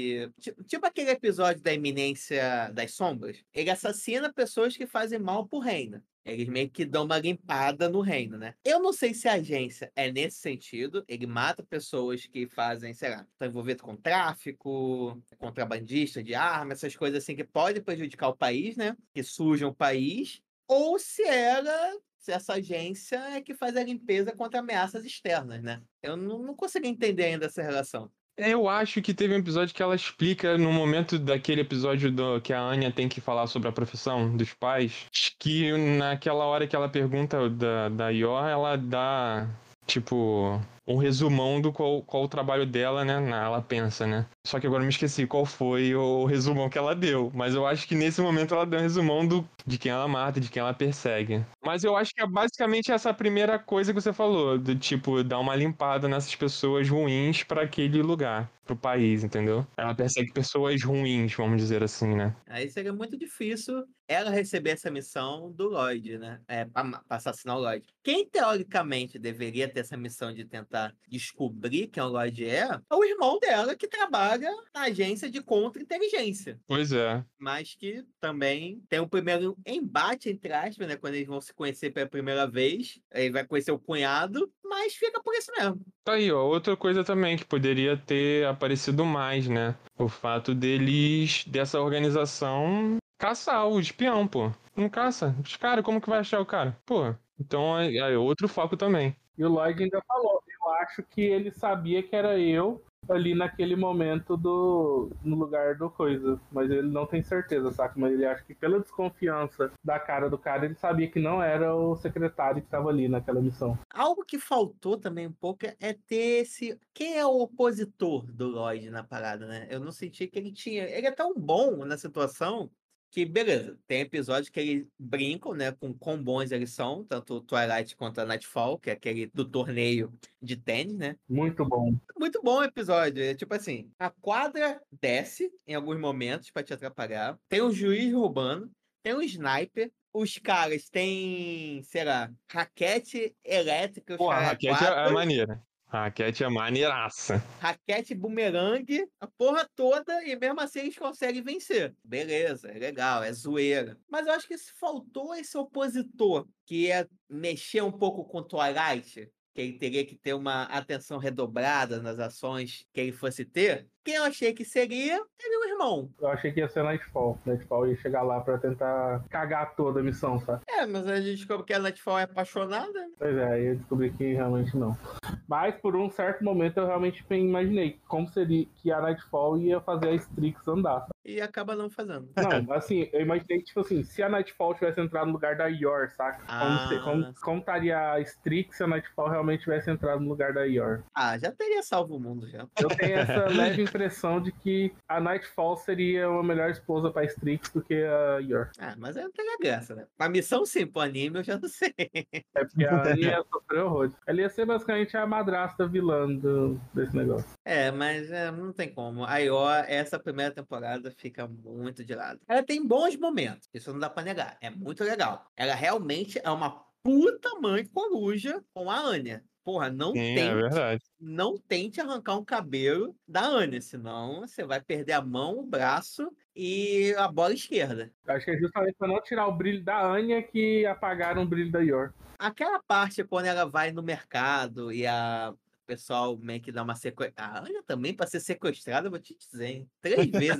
Tipo aquele episódio da Eminência das Sombras. Ele assassina pessoas que fazem mal pro reino. Eles meio que dão uma limpada no reino, né? Eu não sei se a agência é nesse sentido. Ele mata pessoas que fazem, sei lá, estão envolvidas com tráfico, contrabandista de armas, essas coisas assim que podem prejudicar o país, né? Que sujam o país. Ou se ela se essa agência é que faz a limpeza contra ameaças externas, né? Eu não, não consegui entender ainda essa relação. Eu acho que teve um episódio que ela explica no momento daquele episódio do, que a Anya tem que falar sobre a profissão dos pais, que naquela hora que ela pergunta da, da Yor, ela dá, tipo, um resumão do qual, qual o trabalho dela, né? Ela pensa, né? Só que agora me esqueci qual foi o resumão que ela deu. Mas eu acho que nesse momento ela deu um resumão do, de quem ela mata, de quem ela persegue. Mas eu acho que é basicamente essa primeira coisa que você falou, do tipo, dar uma limpada nessas pessoas ruins para aquele lugar, pro país, entendeu? Ela persegue pessoas ruins, vamos dizer assim, né? Aí seria muito difícil ela receber essa missão do Lloyd, né? É, pra, pra assassinar o Lloyd. Quem teoricamente deveria ter essa missão de tentar descobrir quem o Lloyd é, é o irmão dela que trabalha na agência de contra-inteligência. Pois é. Mas que também tem o primeiro embate, entre aspas, né? Quando eles vão se conhecer pela primeira vez. Ele vai conhecer o cunhado, mas fica por isso mesmo. Tá aí, ó. Outra coisa também que poderia ter aparecido mais, né? O fato deles, dessa organização, caçar o espião, pô. Não caça. Os caras, como que vai achar o cara? Pô, então é, é outro foco também. E o Lloyd ainda falou: eu acho que ele sabia que era eu ali naquele momento do no lugar do coisa, mas ele não tem certeza, saca? Mas ele acha que pela desconfiança da cara do cara, ele sabia que não era o secretário que estava ali naquela missão. Algo que faltou também um pouco é ter esse quem é o opositor do Lloyd na parada, né? Eu não senti que ele tinha, ele é tão bom na situação que beleza, tem episódios que eles brincam, né, com quão bons eles são, tanto o Twilight quanto a Nightfall, que é aquele do torneio de tênis, né? Muito bom. Muito bom episódio. É tipo assim, a quadra desce em alguns momentos para te atrapalhar. Tem um juiz roubando, tem um sniper, os caras têm, sei lá, raquete elétrica. Pô, a raquete é, é maneira. Raquete é maneiraça. Raquete bumerangue, a porra toda, e mesmo assim eles conseguem vencer. Beleza, é legal, é zoeira. Mas eu acho que faltou esse opositor, que é mexer um pouco com o Twilight, que ele teria que ter uma atenção redobrada nas ações que ele fosse ter, quem eu achei que seria, seria o irmão. Eu achei que ia ser Nightfall. Nightfall ia chegar lá pra tentar cagar toda a missão, sabe? É, mas a gente descobre que a Nightfall é apaixonada. Pois é, aí eu descobri que realmente não. Mas por um certo momento eu realmente imaginei como seria que a Nightfall ia fazer a Strix andar. E acaba não fazendo. Não, [LAUGHS] assim, eu imaginei, tipo assim, se a Nightfall tivesse entrado no lugar da Yor, saca? Ah. Como, como, como estaria a Strix se a Nightfall realmente tivesse entrado no lugar da Yor? Ah, já teria salvo o mundo já. Eu tenho [LAUGHS] essa leve impressão de que a Nightfall seria uma melhor esposa pra Strix do que a Yor. Ah, mas não tem graça, né? Pra missão sim, pro anime eu já não sei. É porque a Annie ia sofrer horror. Ela ia ser basicamente a madrasta vilã do, desse negócio. É, mas é, não tem como. A Yor, essa primeira temporada fica muito de lado. Ela tem bons momentos, isso não dá pra negar. É muito legal. Ela realmente é uma puta mãe coruja com a Anya. Porra, não Sim, tente, é verdade. não tente arrancar um cabelo da Anya, senão você vai perder a mão, o braço e a bola esquerda. Acho que é justamente para não tirar o brilho da Anya que apagaram o brilho da Yor. Aquela parte quando ela vai no mercado e a pessoal meio que dá uma sequestrada. A Anya também, para ser sequestrada, eu vou te dizer, hein? Três vezes.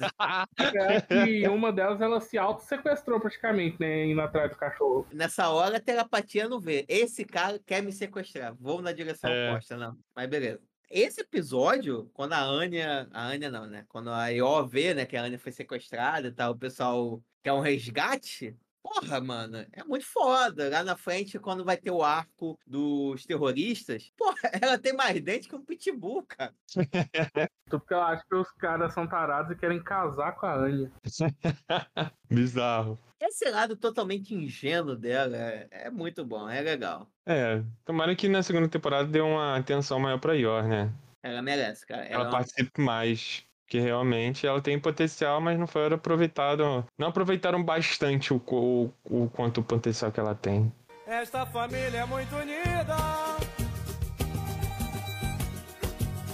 É, e uma delas ela se auto-sequestrou praticamente, né? Indo atrás do cachorro. Nessa hora a telepatia não vê. Esse cara quer me sequestrar. Vou na direção É. oposta, não. Mas beleza. Esse episódio, quando a Anya. A Anya não, né? Quando a Io vê, né, que a Anya foi sequestrada e tal, o pessoal quer um resgate. Porra, mano, é muito foda. Lá na frente, quando vai ter o arco dos terroristas, porra, [LAUGHS] ela tem mais dente que um pitbull, cara. Tudo [LAUGHS] porque eu acho que os caras são tarados e querem casar com a Anya. [LAUGHS] Bizarro. Esse lado totalmente ingênuo dela é, é muito bom, é legal. É, tomara que na segunda temporada dê uma atenção maior pra Yor, né? Ela merece, cara. Ela Ela, é uma- participe mais. Porque realmente ela tem potencial, mas não foi aproveitado. Não aproveitaram bastante o, o, o quanto o potencial que ela tem. Esta família é muito unida.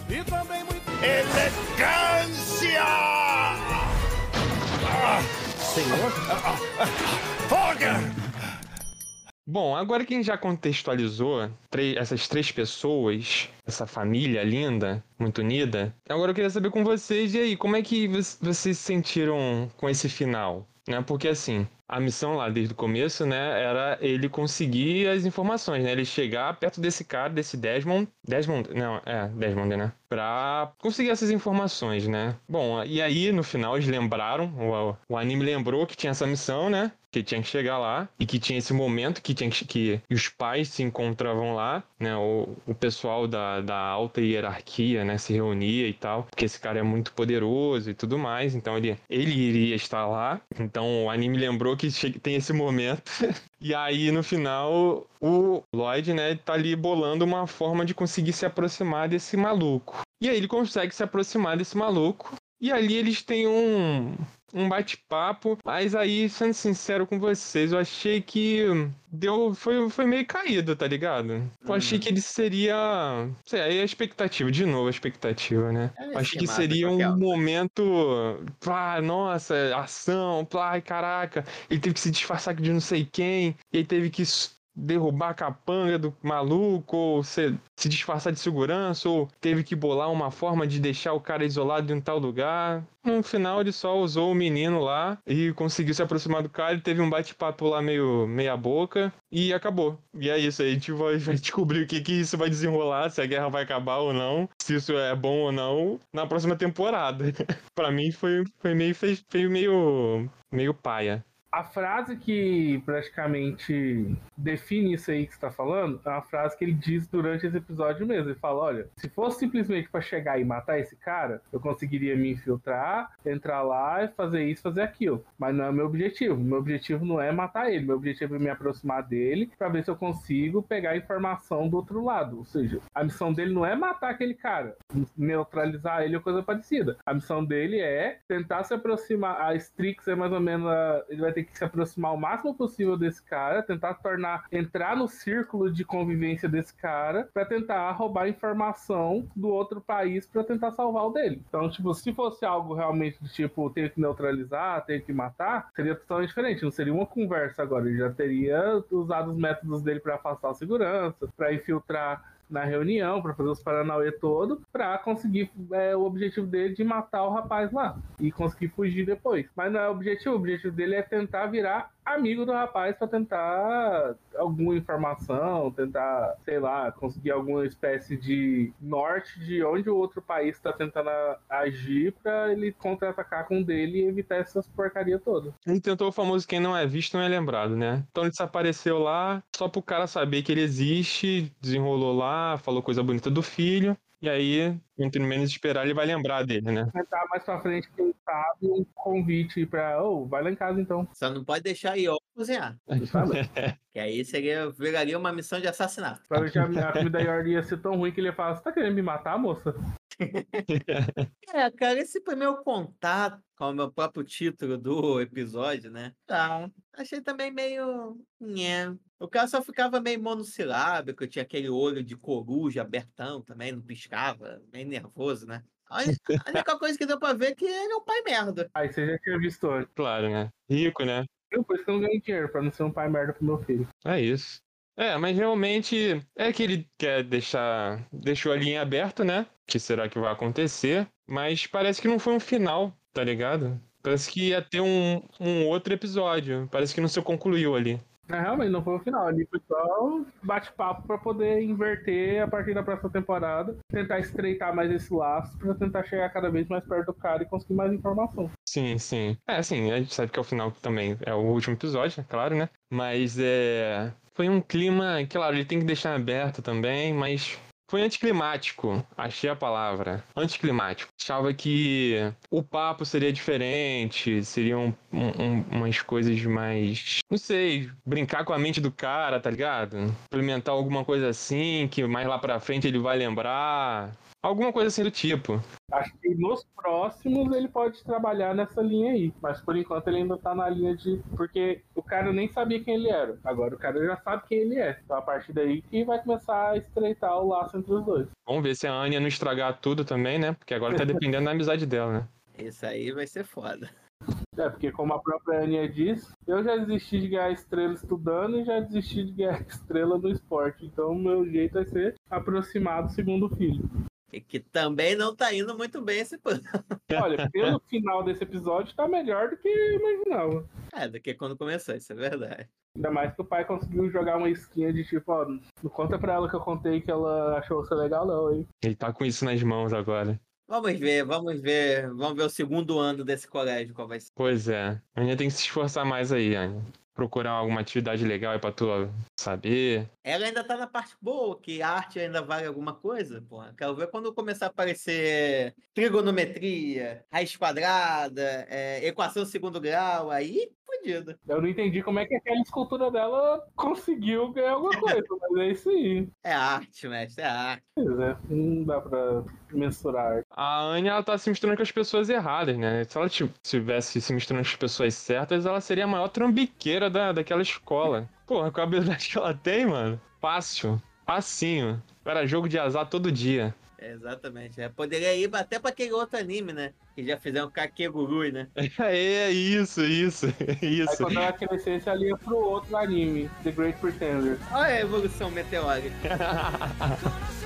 E também muito. Elegância! Ah, Senhor? Folger! Bom, agora que a gente já contextualizou essas três pessoas, essa família linda, muito unida, agora eu queria saber com vocês, e aí, como é que vo- vocês se sentiram com esse final? Né? Porque assim, a missão lá desde o começo, né, era ele conseguir as informações, né? Ele chegar perto desse cara, desse Desmond. Desmond, não, é, Desmond, né? Pra conseguir essas informações, né? Bom, e aí no final eles lembraram, o, o anime lembrou que tinha essa missão, né? Que tinha que chegar lá e que tinha esse momento que tinha que, que os pais se encontravam lá, né? O, o pessoal da, da alta hierarquia, né? Se reunia e tal, porque esse cara é muito poderoso e tudo mais, então ele, ele iria estar lá. Então o anime lembrou que tem esse momento. [LAUGHS] E aí, no final, o Lloyd, né, tá ali bolando uma forma de conseguir se aproximar desse maluco. E aí ele consegue se aproximar desse maluco. E ali eles têm um, um bate-papo. Mas aí, sendo sincero com vocês, eu achei que deu. Foi, foi meio caído, tá ligado? Eu achei que ele seria. Sei, aí a expectativa, de novo a expectativa, né? É, achei que seria um momento. Pá, nossa, ação, pá, caraca. Ele teve que se disfarçar de não sei quem. E aí teve que derrubar a capanga do maluco, ou se, se disfarçar de segurança, ou teve que bolar uma forma de deixar o cara isolado em um tal lugar. No final, ele só usou o menino lá e conseguiu se aproximar do cara. Ele teve um bate-papo lá meio meia boca e acabou. E é isso aí, a gente vai, vai [LAUGHS] descobrir o que, que isso vai desenrolar, se a guerra vai acabar ou não, se isso é bom ou não, na próxima temporada. [LAUGHS] Pra mim foi, foi meio foi meio meio paia. A frase que praticamente define isso aí que você tá falando é uma frase que ele diz durante esse episódio mesmo. Ele fala: olha, se fosse simplesmente pra chegar e matar esse cara, eu conseguiria me infiltrar, entrar lá e fazer isso, fazer aquilo. Mas não é o meu objetivo. Meu objetivo não é matar ele. Meu objetivo é me aproximar dele pra ver se eu consigo pegar informação do outro lado. Ou seja, a missão dele não é matar aquele cara, neutralizar ele ou coisa parecida. A missão dele é tentar se aproximar. A Strix é mais ou menos. a- Ele vai ter que se aproximar o máximo possível desse cara, tentar tornar. entrar no círculo de convivência desse cara, pra tentar roubar informação do outro país pra tentar salvar o dele. Então, tipo, se fosse algo realmente do tipo ter que neutralizar, ter que matar, seria totalmente diferente. Não seria uma conversa agora. Ele já teria usado os métodos dele pra afastar a segurança, pra infiltrar na reunião para fazer os paranauê todo, para conseguir é, o objetivo dele de matar o rapaz lá e conseguir fugir depois. Mas não é o objetivo, o objetivo dele é tentar virar amigo do rapaz para tentar alguma informação, tentar, sei lá, conseguir alguma espécie de norte de onde o outro país está tentando agir para ele contra-atacar com o dele e evitar essas porcaria todas. Ele tentou o famoso quem não é visto não é lembrado, né? Então ele desapareceu lá só pro cara saber que ele existe, desenrolou lá, falou coisa bonita do filho. E aí, quanto menos esperar, ele vai lembrar dele, né? Tentar mais pra frente, quem sabe, um convite pra, ô, vai lá em casa então. Só não pode deixar Ion cozinhar. Sabe? [LAUGHS] Que aí seria, viraria uma missão de assassinato. Provavelmente a, a comida Yordi ia ser tão ruim que ele ia falar: Você tá querendo me matar, moça? [LAUGHS] É, cara, esse primeiro contato com o meu próprio título do episódio, né? Tá. Achei também meio. Nhé. O cara só ficava meio monossilábico, tinha aquele olho de coruja abertão também, não piscava, meio nervoso, né? A [LAUGHS] única coisa que deu pra ver é que ele é um pai merda. Aí você já tinha visto antes. Claro, né? Rico, né? Eu, por isso que eu não ganhei dinheiro, pra não ser um pai merda pro meu filho. É isso. É, mas realmente é que ele quer deixar. Deixou a linha aberta, né? Que será que vai acontecer? Mas parece que não foi um final, tá ligado? Parece que ia ter um, um outro episódio. Parece que não se concluiu ali. É, realmente, não foi o final. Ali foi só bate-papo pra poder inverter a partir da próxima temporada. Tentar estreitar mais esse laço pra tentar chegar cada vez mais perto do cara e conseguir mais informação. Sim, sim. É, assim, a gente sabe que é o final também. É o último episódio, é claro, né? Mas é. Foi um clima, claro, ele tem que deixar aberto também, mas foi anticlimático, achei a palavra. Anticlimático. Achava que o papo seria diferente, seriam um, um, umas coisas mais. Não sei, brincar com a mente do cara, tá ligado? Implementar alguma coisa assim, que mais lá pra frente ele vai lembrar. Alguma coisa assim do tipo. Acho que nos próximos ele pode trabalhar nessa linha aí. Mas por enquanto ele ainda tá na linha de. Porque o cara nem sabia quem ele era. Agora o cara já sabe quem ele é. Então a partir daí que vai começar a estreitar o laço entre os dois. Vamos ver se a Anya não estragar tudo também, né? Porque agora tá dependendo da amizade dela, né? Isso aí vai ser foda. É, porque como a própria Ania diz, eu já desisti de ganhar estrela estudando e já desisti de ganhar [LAUGHS] estrela no esporte. Então o meu jeito vai ser aproximar do segundo filho. E que também não tá indo muito bem esse plano. Olha, [LAUGHS] pelo final desse episódio tá melhor do que eu imaginava. É, do que quando começou, isso é verdade. Ainda mais que o pai conseguiu jogar uma skin de tipo, ó, não conta pra ela que eu contei que ela achou você legal, não, hein? Ele tá com isso nas mãos agora. Vamos ver, vamos ver. Vamos ver o segundo ano desse colégio, qual vai ser. Pois é. A tem que se esforçar mais aí, Anya. Procurar alguma atividade legal aí pra tu saber. Ela ainda tá na parte boa, que a arte ainda vale alguma coisa, porra. Quero ver quando começar a aparecer trigonometria, raiz quadrada, é, equação segundo grau, aí Eu não entendi como é que aquela escultura dela conseguiu ganhar alguma coisa, mas é isso aí. É arte, mestre, é arte. Pois é, não dá pra mensurar. A Anya, ela tá se misturando com as pessoas erradas, né? Se ela ti- tivesse se misturando com as pessoas certas, ela seria a maior trambiqueira da, daquela escola. Porra, com a habilidade que ela tem, mano. Fácil. Facinho. Era jogo de azar todo dia. Exatamente. É, poderia ir até pra aquele outro anime, né? Que já fizeram Kakegurui, né? [LAUGHS] É, isso, isso, [LAUGHS] Aí isso. quando ela crescesse, ela ia pro outro anime, The Great Pretender. Olha a evolução meteórica. [LAUGHS]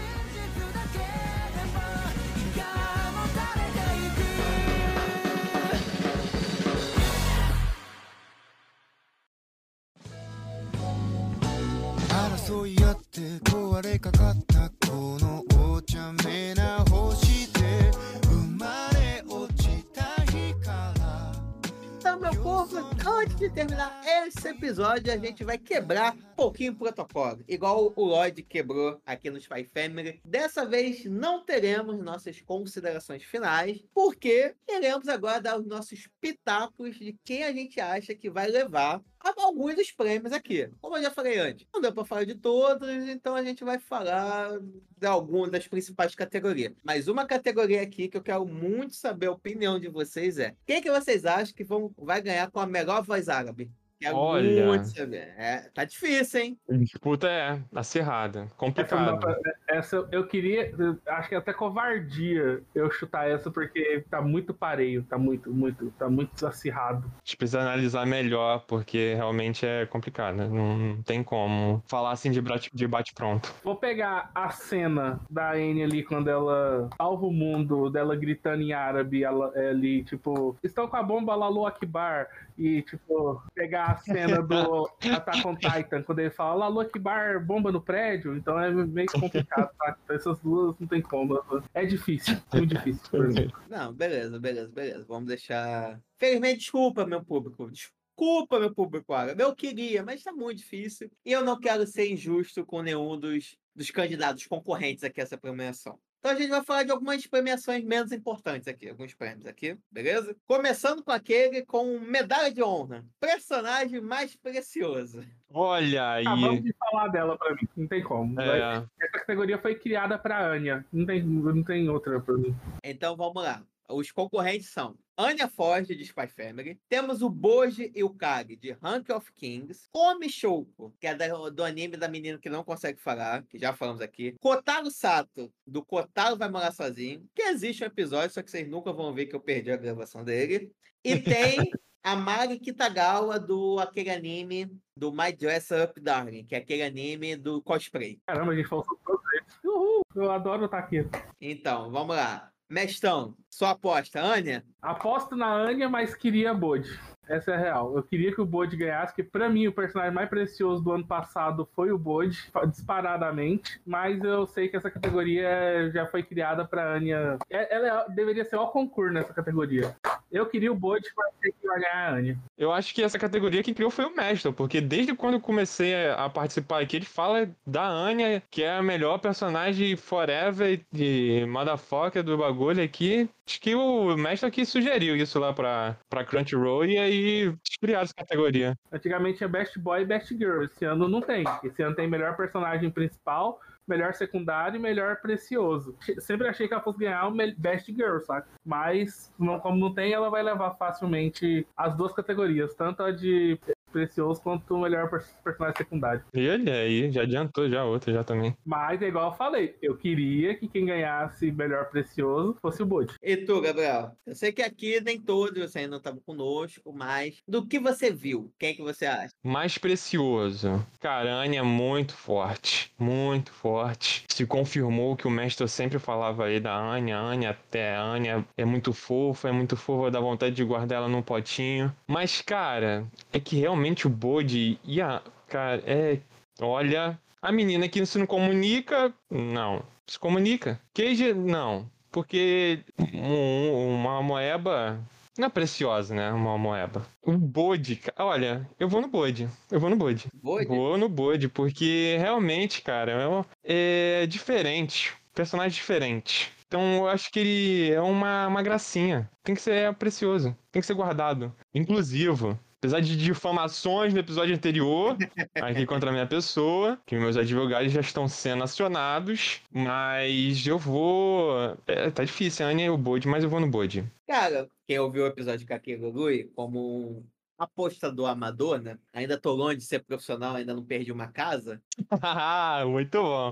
Tá, meu povo, tá antes de terminar esse episódio, a gente vai quebrar um pouquinho o protocolo, igual o Lloyd quebrou aqui no Spy Family. Dessa vez não teremos nossas considerações finais, porque iremos agora dar os nossos pitacos de quem a gente acha que vai levar alguns prêmios aqui. Como eu já falei antes, não deu para falar de todos, então a gente vai falar de algumas das principais categorias. Mas uma categoria aqui que eu quero muito saber a opinião de vocês é: quem que vocês acham que vão, vai ganhar com a melhor voz árabe? Quero Olha. muito saber. É, tá difícil, hein? Disputa é acirrada, Essa, dá complicado. pra- essa eu queria, acho que é até covardia eu chutar essa, porque tá muito pareio, tá muito, muito, tá muito acirrado. A gente precisa analisar melhor, porque realmente é complicado. né? Não, não tem como falar assim de bate- de bate-pronto. Vou pegar a cena da Anne ali quando ela salva o mundo, dela gritando em árabe ela, ali, tipo, estão com a bomba Lalu Akbar. E, tipo, pegar a cena do [LAUGHS] Attack on Titan, quando ele fala Lalu Akbar, bomba no prédio. Então é meio complicado, tá? Essas duas não tem como. É difícil, muito difícil. mim. Não, beleza, beleza, beleza. Vamos deixar. Felizmente, desculpa, meu público. Desculpa, meu público árabe. Eu queria, mas tá muito difícil. E eu não quero ser injusto com nenhum dos, dos candidatos concorrentes aqui a essa premiação. Então a gente vai falar de algumas premiações menos importantes aqui, alguns prêmios aqui, beleza? Começando com aquele com medalha de honra. Personagem mais precioso. Olha aí. Acabamos de falar dela pra mim, não tem como. É, Essa categoria foi criada pra Anya, não tem, não tem outra pra mim. Então vamos lá. Os concorrentes são Anya Forge, de Spy Family. Temos o Boji e o Kage, de Rank of Kings. Komi Shouko, que é da- do anime da menina que não consegue falar, que já falamos aqui. Kotaro Sato, do Kotaro Vai Morar Sozinho. Que existe um episódio, só que vocês nunca vão ver que eu perdi a gravação dele. E [LAUGHS] tem a Mari Kitagawa, do aquele anime do My Dress Up Darling, que é aquele anime do cosplay. Caramba, a gente falou sobre eles. Uhul, eu adoro estar aqui. Então, vamos lá. Mestão, sua aposta, Anya? Aposto na Anya, mas queria Bode. Essa é a real. Eu queria que o Bode ganhasse, porque pra mim o personagem mais precioso do ano passado foi o Bode, disparadamente. Mas eu sei que essa categoria já foi criada pra Anya. É- Ela deveria ser o concurso nessa categoria. Eu queria o Bode, mas tem que olhar a Anya. Eu acho que essa categoria que criou foi o Mestre, porque desde quando eu comecei a participar aqui, ele fala da Anya, que é a melhor personagem forever de motherfucker do bagulho aqui. Acho que o Mestre aqui sugeriu isso lá pra, pra Crunchyroll e aí criaram essa categoria. Antigamente tinha Best Boy e Best Girl. Esse ano não tem. Esse ano tem melhor personagem principal, melhor secundário e melhor precioso. Sempre achei que ela fosse ganhar o Best Girl, saca? Mas, como não tem, ela vai levar facilmente as duas categorias, tanto a de precioso quanto o melhor per- personagem secundário. E ele aí, já adiantou já outra já também. Mas é igual eu falei, eu queria que quem ganhasse melhor precioso fosse o Bode. E tu, Gabriel? Eu sei que aqui nem todos você ainda não estava conosco, mas do que você viu, quem que você acha? Mais precioso. Cara, a Anya é muito forte. Muito forte. Se confirmou o que o mestre sempre falava aí da Anya. Anya até. Anya é muito fofa, é muito fofa, dá vontade de guardar ela num potinho. Mas, cara, é que realmente o Bode e a. Cara, é. Olha. A menina que se não comunica, não. Se comunica. Queijo, não. Porque um- uma moeba não é preciosa, né? Uma moeba. O bode, olha, eu vou no bode. Eu vou no bode. Bode? Vou no bode, porque realmente, cara, é, é diferente. Personagem diferente. Então eu acho que ele é uma, uma gracinha. Tem que ser precioso. Tem que ser guardado. Inclusivo. Apesar de difamações no episódio anterior, aqui [LAUGHS] contra a minha pessoa, que meus advogados já estão sendo acionados, mas eu vou. É, tá difícil, a Anya e o Bode, mas eu vou no Bode. Cara, quem ouviu o episódio de Kakegurui como um apostador amador, né? Ainda tô longe de ser profissional, ainda não perdi uma casa. [LAUGHS] Muito bom.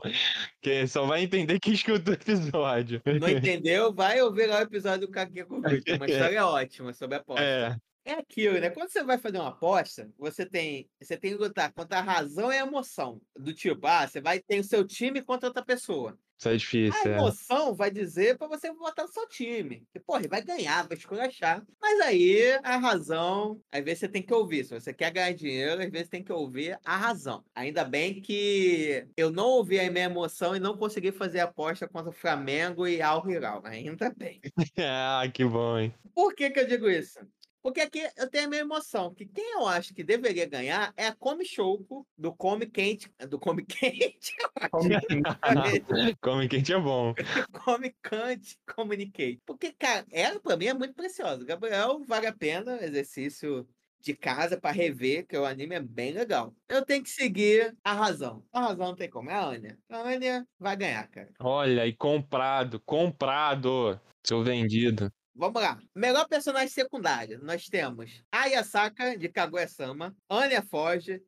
Que só vai entender quem escuta o episódio. Não entendeu? Vai ouvir lá o episódio do Kakegurui. Tem uma [LAUGHS] história ótima sobre aposta. É. É aquilo, né? Quando você vai fazer uma aposta, você tem, você tem que lutar contra a razão e a emoção. Do tipo, ah, você vai ter o seu time contra outra pessoa. Isso é A difícil, é. emoção vai dizer pra você votar no seu time. Que, porra, ele vai ganhar, vai esculachar. Mas aí, a razão, às vezes você tem que ouvir. Se você quer ganhar dinheiro, às vezes tem que ouvir a razão. Ainda bem que eu não ouvi a minha emoção e não consegui fazer aposta contra o Flamengo e Al Hilal. Ainda bem. [LAUGHS] Ah, que bom, hein? Por que, que eu digo isso? Porque aqui eu tenho a minha emoção, que quem eu acho que deveria ganhar é a Come Choco do Come Quente, do Come [LAUGHS] Quente, [LAUGHS] Come quente é bom. Come Can't Communicate. Porque, cara, ela pra mim é muito preciosa. Gabriel, vale a pena, exercício de casa pra rever, que o anime é bem legal. Eu tenho que seguir a razão. A razão não tem como, é a Anya. A Anya vai ganhar, cara. Olha, e comprado, comprado. Seu vendido. Vamos lá. Melhor personagem secundário. Nós temos a Yasaka, de Kaguya-sama, Anya Forge,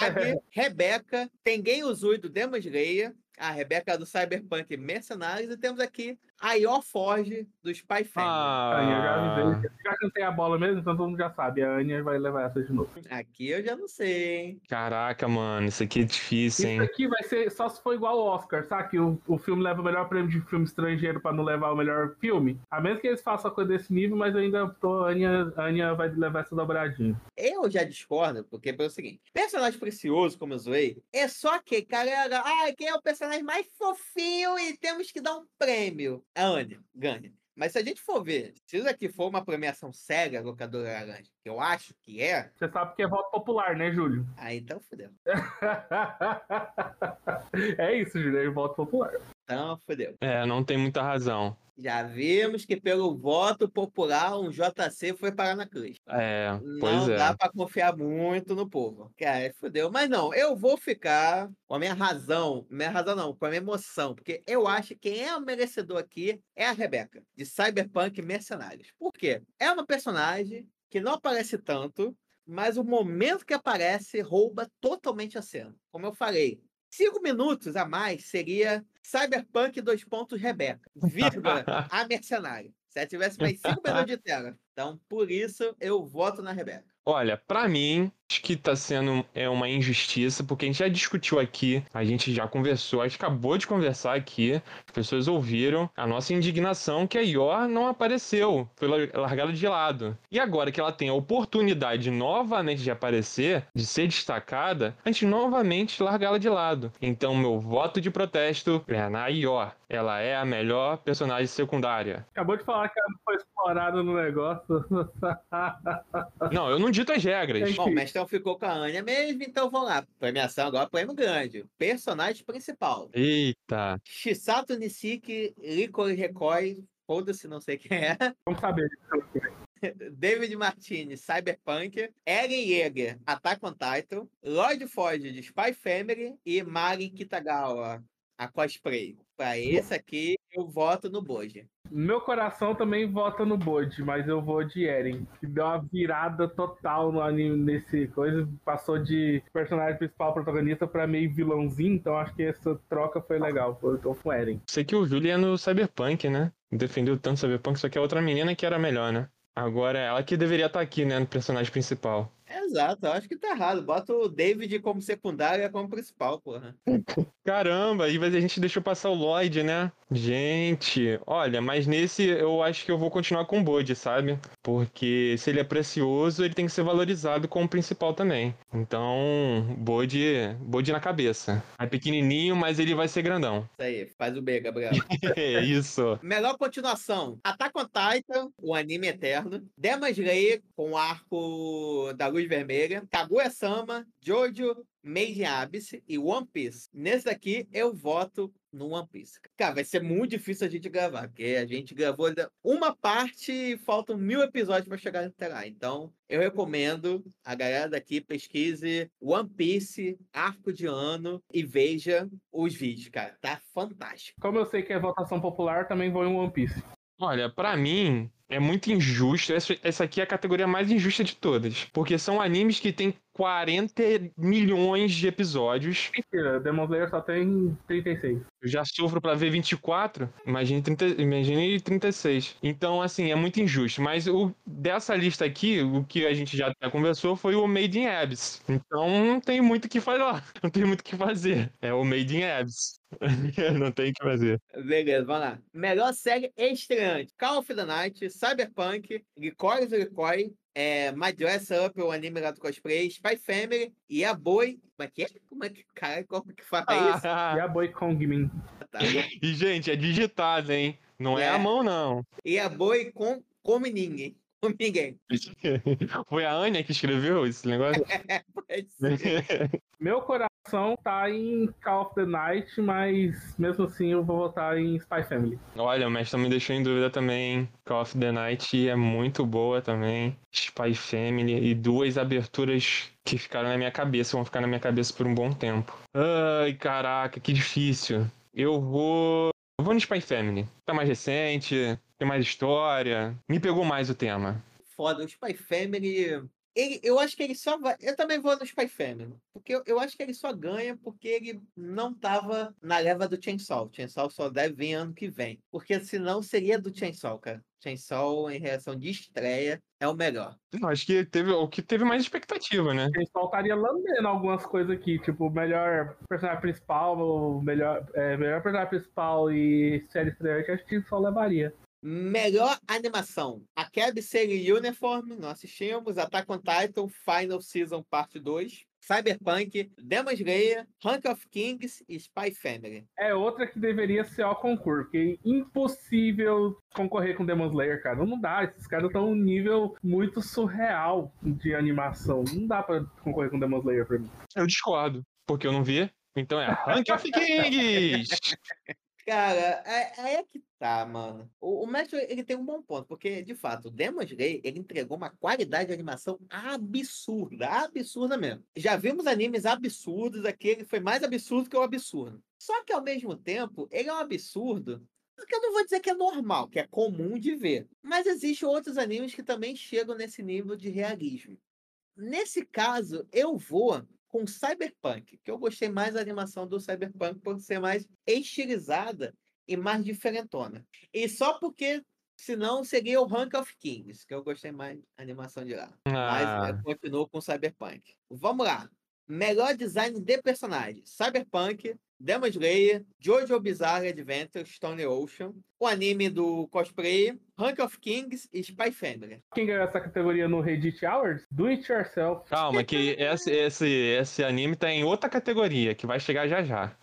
Abi, [LAUGHS] Rebeca, Tengen Uzui, do Demon Slayer, a Rebeca do Cyberpunk Mercenários, e temos aqui a Yor Forge, do Spy Family. A Anya já Ah, avisei. Já cantei a bola mesmo, então todo mundo já sabe. A Anya vai levar essa de novo. Aqui eu já não sei, hein? caraca, mano, isso aqui é difícil, Isso hein? aqui vai ser só se for igual ao Oscar, sabe? Que o, o filme leva o melhor prêmio de filme estrangeiro pra não levar o melhor filme. A menos que eles façam a coisa desse nível, mas eu ainda tô. A Anya, a Anya vai levar essa dobradinha. Eu já discordo, porque pelo seguinte: personagem precioso, como eu zoei, é só que, galera, ah, quem é o personagem mais fofinho e temos que dar um prêmio? A Anya ganha. Mas se a gente for ver, se isso aqui for uma premiação séria, locadora laranja, que eu acho que é, Você sabe que é voto popular, né, Júlio? aí então fudeu. [LAUGHS] é isso, Júlio, é voto popular. Então fudeu. É, não tem muita razão. Já vimos que pelo voto popular um JC foi parar na cruz. É, Não é. dá pra confiar muito no povo. Cara, fudeu. Mas não, eu vou ficar com a minha razão. Minha razão não, com a minha emoção. Porque eu acho que quem é o merecedor aqui é a Rebeca, de Cyberpunk Mercenários. Por quê? É uma personagem que não aparece tanto, mas o momento que aparece rouba totalmente a cena. Como eu falei, cinco minutos a mais seria Cyberpunk dois pontos Rebeca, vírgula, [LAUGHS] a mercenária. Se ela tivesse mais cinco [LAUGHS] minutos de tela. Então, por isso, eu voto na Rebeca. Olha, pra mim, Acho que tá sendo é uma injustiça, porque a gente já discutiu aqui, a gente já conversou, a gente acabou de conversar aqui, as pessoas ouviram a nossa indignação que a Yor não apareceu, foi lar- largada de lado. E agora que ela tem a oportunidade novamente de aparecer, de ser destacada, a gente novamente larga ela de lado. Então, meu voto de protesto é na Yor. Ela é a melhor personagem secundária. Acabou de falar que ela não foi explorada no negócio. [LAUGHS] Não, eu não dito as regras. Bom, o Mestrão ficou com a Anya mesmo, então vamos lá. Premiação agora, prêmio grande. Personagem principal. Eita. Shisato Nisiki, Licorice Recoil, foda-se, não sei quem é. Vamos saber. [LAUGHS] David Martinez, Cyberpunk, Eren Yeager, Attack on Titan, Lloyd Ford de Spy Family e Mari Kitagawa, a cosplay. Pra esse aqui, eu voto no Boji. Meu coração também vota no Bode, mas eu vou de Eren, que deu uma virada total no anime nesse coisa, passou de personagem principal protagonista pra meio vilãozinho, então acho que essa troca foi legal. Eu tô com Eren. Sei que o Júlio é no Cyberpunk, né? Defendeu tanto Cyberpunk, só que a outra menina que era melhor, né? Agora ela que deveria estar aqui, né? No personagem principal. Exato, eu acho que tá errado. Bota o David como secundário e como principal, porra. [LAUGHS] Caramba, e a gente deixou passar o Lloyd, né? Gente, olha, mas nesse eu acho que eu vou continuar com o Bode, sabe? Porque se ele é precioso, ele tem que ser valorizado como principal também. Então, Bode, Bode na cabeça. É pequenininho, mas ele vai ser grandão. Isso aí, faz o B, Gabriel. [LAUGHS] É isso. Melhor continuação: Attack on Titan, o anime eterno. Demon Slayer, com o arco da luz vermelha. Kaguya-sama, Jojo, Made in Abyss e One Piece. Nesse daqui, eu voto no One Piece. Cara, vai ser muito difícil a gente gravar, porque a gente gravou uma parte e faltam mil episódios para chegar até lá. Então, eu recomendo a galera daqui pesquise One Piece, arco de ano e veja os vídeos, cara. Tá fantástico. Como eu sei que é votação popular, também vou em One Piece. Olha, pra mim é muito injusto. Essa, essa aqui é a categoria mais injusta de todas. Porque são animes que têm 40 milhões de episódios. Mentira, Demon Slayer só tem 36. Eu já sofro pra ver 24, imagine, 30, imagine 36. Então, assim, é muito injusto. Mas o, dessa lista aqui, o que a gente já até conversou foi o Made in Abyss. Então, não tem muito o que falar. [LAUGHS] Não tem muito o que fazer. É o Made in Abyss. [LAUGHS] não tem o que fazer. Beleza, vamos lá. Melhor série estreante: Call of the Night, Cyberpunk, Licorice Recoil, é, My Dress Up, o anime lá do cosplay, Spy Family e a Boi. Como é que é? Como é que, cara, como que fala [LAUGHS] isso? E a Boy Kongmin. Tá. e, gente, é digitado, hein? Não é, É. a mão, não. E a Boi com come ninguém. Ninguém. [LAUGHS] Foi a Anya que escreveu esse negócio? [LAUGHS] Pode ser. [LAUGHS] Meu coração tá em Call of the Night, mas mesmo assim eu vou votar em Spy Family. Olha, o mestre me deixou em dúvida também. Call of the Night é muito boa também. Spy Family e duas aberturas que ficaram na minha cabeça, vão ficar na minha cabeça por um bom tempo. Ai, caraca, que difícil. Eu vou. Eu vou no Spy Family. Tá mais recente, tem mais história. Me pegou mais o tema. Foda, o Spy Family. Ele, eu acho que ele só vai. Eu também vou no Spy Family. Porque eu, eu acho que ele só ganha porque ele não tava na leva do Chainsaw. Chainsaw só deve vir ano que vem. Porque senão seria do Chainsaw, cara. Chainsaw, em reação de estreia, é o melhor. Eu acho que teve o que teve mais expectativa, né? Eles faltaria lambendo algumas coisas aqui, tipo, melhor personagem principal, melhor, é, melhor personagem principal e série estreante, acho que só levaria. Melhor animação: Academy Series Uniform, não assistimos. Attack on Titan, Final Season Parte 2. Cyberpunk, Demon Slayer, Rank of Kings e Spy Family. É outra que deveria ser ao concurso, porque é impossível concorrer com Demon Slayer, cara. Não dá, esses caras estão um nível muito surreal de animação. Não dá pra concorrer com Demon Slayer pra mim. Eu discordo, porque eu não vi. Então é Rank of Kings! [LAUGHS] Cara, é, é que tá, mano. O, o Metro, ele tem um bom ponto, porque, de fato, o Demon Slayer, ele entregou uma qualidade de animação absurda, absurda mesmo. Já vimos animes absurdos, aquele foi mais absurdo que o absurdo. Só que, ao mesmo tempo, ele é um absurdo que eu não vou dizer que é normal, que é comum de ver. Mas existem outros animes que também chegam nesse nível de realismo. Nesse caso, eu vou com Cyberpunk, que eu gostei mais da animação do Cyberpunk por ser mais estilizada e mais diferentona. E só porque Se não, seria o Rank of Kings, que eu gostei mais da animação de lá. Mas Ah, eu continuo com Cyberpunk. Vamos lá. Melhor design de personagem: Cyberpunk, Demon Slayer, Jojo Bizarre Adventure, Stone Ocean, o anime do cosplay, Rank of Kings e Spy Family. Quem ganhou essa categoria no Reddit Awards? Do It Yourself. calma, que esse, esse, esse anime tá em outra categoria, que vai chegar já já.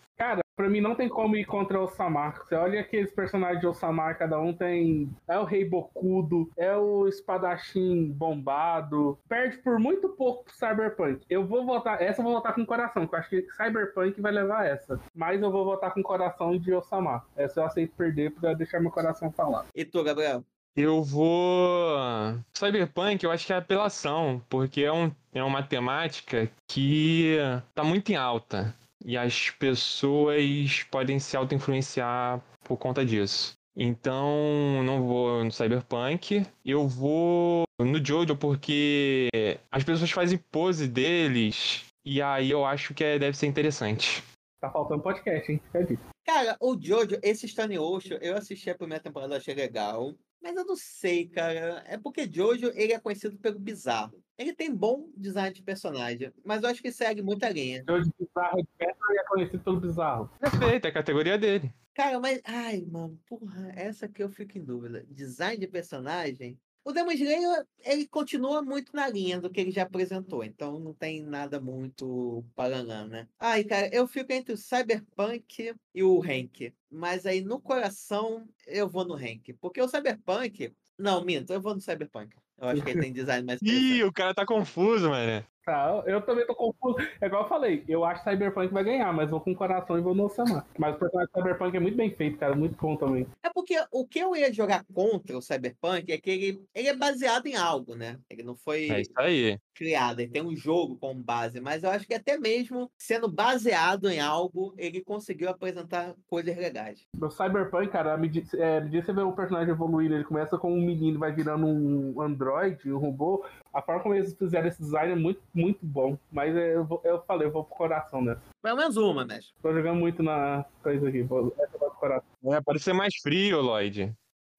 Pra mim não tem como ir contra o Samar. Você olha aqueles personagens de Osamar, cada um tem. É o Rei Bocudo, é o espadachim bombado. Perde por muito pouco pro Cyberpunk. Eu vou votar. Essa eu vou votar com coração, que eu acho que Cyberpunk vai levar essa. Mas eu vou votar com coração de Osamar. Essa eu aceito perder pra deixar meu coração falar. E tu, Gabriel? Eu vou. Cyberpunk, eu acho que é apelação, porque é, um, é uma temática que tá muito em alta. E as pessoas podem se auto-influenciar por conta disso. Então, não vou no Cyberpunk. Eu vou no Jojo porque as pessoas fazem pose deles. E aí eu acho que é- deve ser interessante. Tá faltando podcast, hein? Fica. Cara, o Jojo, esse Stone Ocean, eu assisti a primeira temporada, achei legal. Mas eu não sei, cara. É porque Jojo, ele é conhecido pelo bizarro. Ele tem bom design de personagem, mas eu acho que segue muita linha. Hoje Bizarro Adventure é conhecido pelo Bizarro. Perfeito, é a categoria dele. Cara, mas. Ai, mano, porra, essa que eu fico em dúvida. Design de personagem. O Demon Slayer, ele continua muito na linha do que ele já apresentou, então não tem nada muito paranã, né? Ai, cara, eu fico entre o Cyberpunk e o Hank. Mas aí no coração eu vou no Hank. Porque o Cyberpunk. Não, minto, eu vou no Cyberpunk. Eu acho que ele tem design mais. Ih, o cara tá confuso, mano. Tá, eu também tô confuso. É igual eu falei, eu acho que Cyberpunk vai ganhar, mas vou com coração e vou no Osamar. Mas o personagem Cyberpunk é muito bem feito, cara, muito bom também. É porque o que eu ia jogar contra o Cyberpunk é que ele, ele é baseado em algo, né? Ele não foi. É isso aí. criada, ele tem um jogo como base, mas eu acho que até mesmo sendo baseado em algo, ele conseguiu apresentar coisas legais. No Cyberpunk, cara, à medida, é, à medida que você vê o personagem evoluindo, ele começa com um menino, vai virando um android, um robô. A forma como eles fizeram esse design é muito, muito bom. Mas é, eu, vou- eu falei, eu vou pro coração, né? Pelo menos uma, mestre. Tô jogando muito na coisa aqui, vou, essa vai pro coração. É, pode ser mais frio, Lloyd.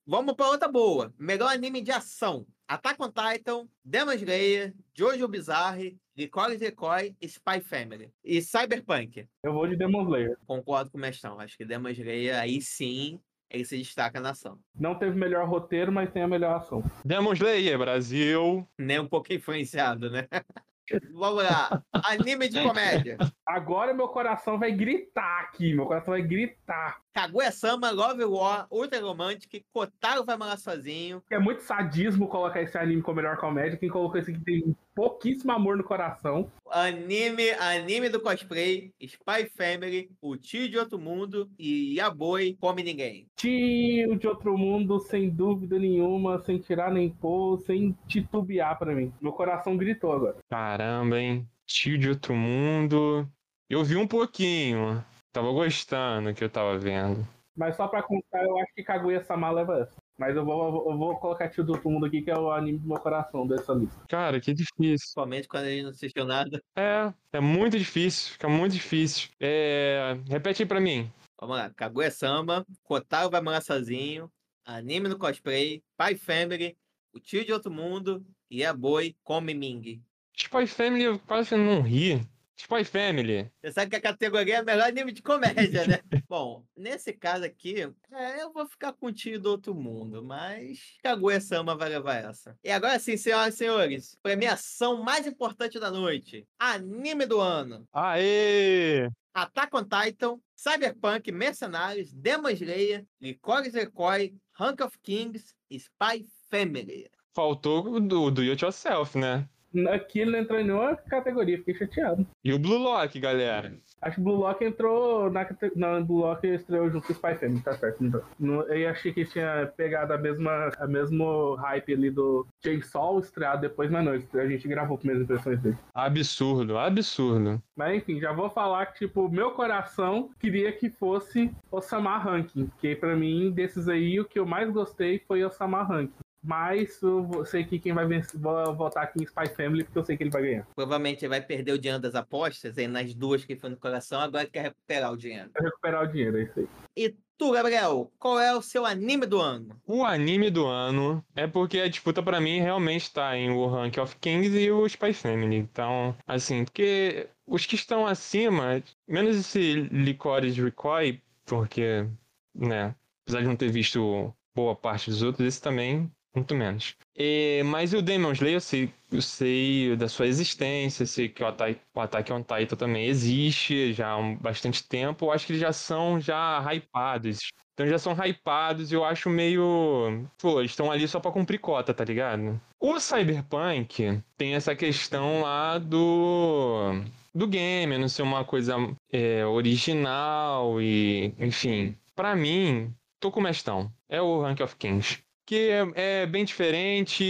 Vamos para outra boa. Melhor anime de ação. Attack on Titan, Demon Slayer, Jojo Bizarre, Licorice Decoy e Spy Family. E Cyberpunk. Eu vou de Demon Slayer. Concordo com o Mestrão. Acho que Demon Slayer, aí sim, ele se destaca na ação. Não teve melhor roteiro, mas tem a melhor ação. Demon Slayer, Brasil. Nem um pouco influenciado, né? [LAUGHS] Vamos lá. Anime de comédia. Agora meu coração vai gritar aqui, meu coração vai gritar. Kaguya-sama, Love War, Ultra Romantic, Kotaro vai morar sozinho. É muito sadismo colocar esse anime como melhor comédia. Quem colocou esse aqui tem pouquíssimo amor no coração. Anime, anime do cosplay, Spy Family, O Tio de Outro Mundo e Yaboi Come Ninguém. Tio de outro mundo, sem dúvida nenhuma, sem tirar nem pôr, sem titubear pra mim. Meu coração gritou agora. Caramba, hein? Tio de outro mundo. Eu vi um pouquinho. Tava gostando do que eu tava vendo. Mas só pra contar, eu acho que Kaguya-sama leva essa. Mas eu vou, eu vou colocar Tio outro mundo aqui, que é o anime do meu coração dessa lista. Cara, que difícil. Somente quando a gente não assistiu nada. É, é muito difícil. Fica muito difícil. É. Repete aí pra mim. Vamos lá. Kaguya-sama, Kotaro vai morar sozinho, anime do cosplay, Spy Family, O Tio de Outro Mundo e Yaboi Come Ming. Spy Family eu quase não ri. Spy Family. Você sabe que a categoria é melhor anime de comédia, né? [LAUGHS] Bom, nesse caso aqui, é, eu vou ficar com o tio do outro mundo, mas Kaguya-sama vai levar essa. E agora sim, senhoras e senhores, premiação mais importante da noite. Anime do ano. Aê! Attack on Titan, Cyberpunk, Mercenários, Demon Slayer, Licorice Decoy, Rank of Kings, Spy Family. Faltou o do, do Yourself, né? Aqui ele não entrou em nenhuma categoria, fiquei chateado. E o Blue Lock, galera. Acho que Blue Lock entrou na cate- Não, Blue Lock estreou junto com o Spy Family, tá certo. Não, eu achei que tinha pegado a mesma, a mesmo hype ali do Chainsaw estreado depois, mas não, a gente gravou com as impressões dele. Absurdo, absurdo. Mas enfim, já vou falar que, tipo, meu coração queria que fosse Osama Ranking. Que pra mim, desses aí, o que eu mais gostei foi Osama Ranking. Mas eu sei que quem vai vencer, vou votar aqui em Spy Family, porque eu sei que ele vai ganhar. Provavelmente ele vai perder o dinheiro das apostas, aí nas duas que foi no coração, agora quer recuperar o dinheiro. Vai recuperar o dinheiro, é isso aí. E tu, Gabriel, qual é o seu anime do ano? O anime do ano é porque a disputa pra mim realmente tá em o Rank of Kings e o Spy Family. Então, assim, porque os que estão acima, menos esse Licorice Recoil, porque, né, apesar de não ter visto boa parte dos outros, esse também, muito menos. E, mas o Demon Slayer, eu sei, eu sei da sua existência, sei que o Attack, o Attack on Titan também existe já há bastante tempo. Eu acho que eles já são já hypados. Então já são hypados e eu acho meio. Pô, eles estão ali só pra cumprir cota, tá ligado? O Cyberpunk tem essa questão lá do. do game, não ser uma coisa é, original e. enfim. Pra mim, tô com o mestão. É o Rank of Kings. Que é, é bem diferente.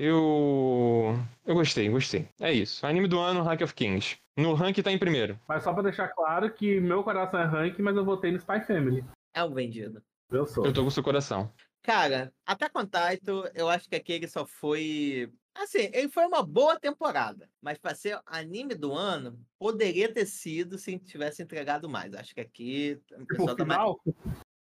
Eu. Eu gostei, gostei. É isso. Anime do ano, Rank of Kings. No rank tá em primeiro. Mas só pra deixar claro que meu coração é rank, mas eu votei no Spy Family. É um vendido. Eu sou. Eu tô com o seu coração. Cara, até on Titan, eu acho que aqui ele só foi. Assim, ele foi uma boa temporada, mas para ser anime do ano, poderia ter sido se tivesse entregado mais. Acho que aqui o Tipo, pessoal o tá mais.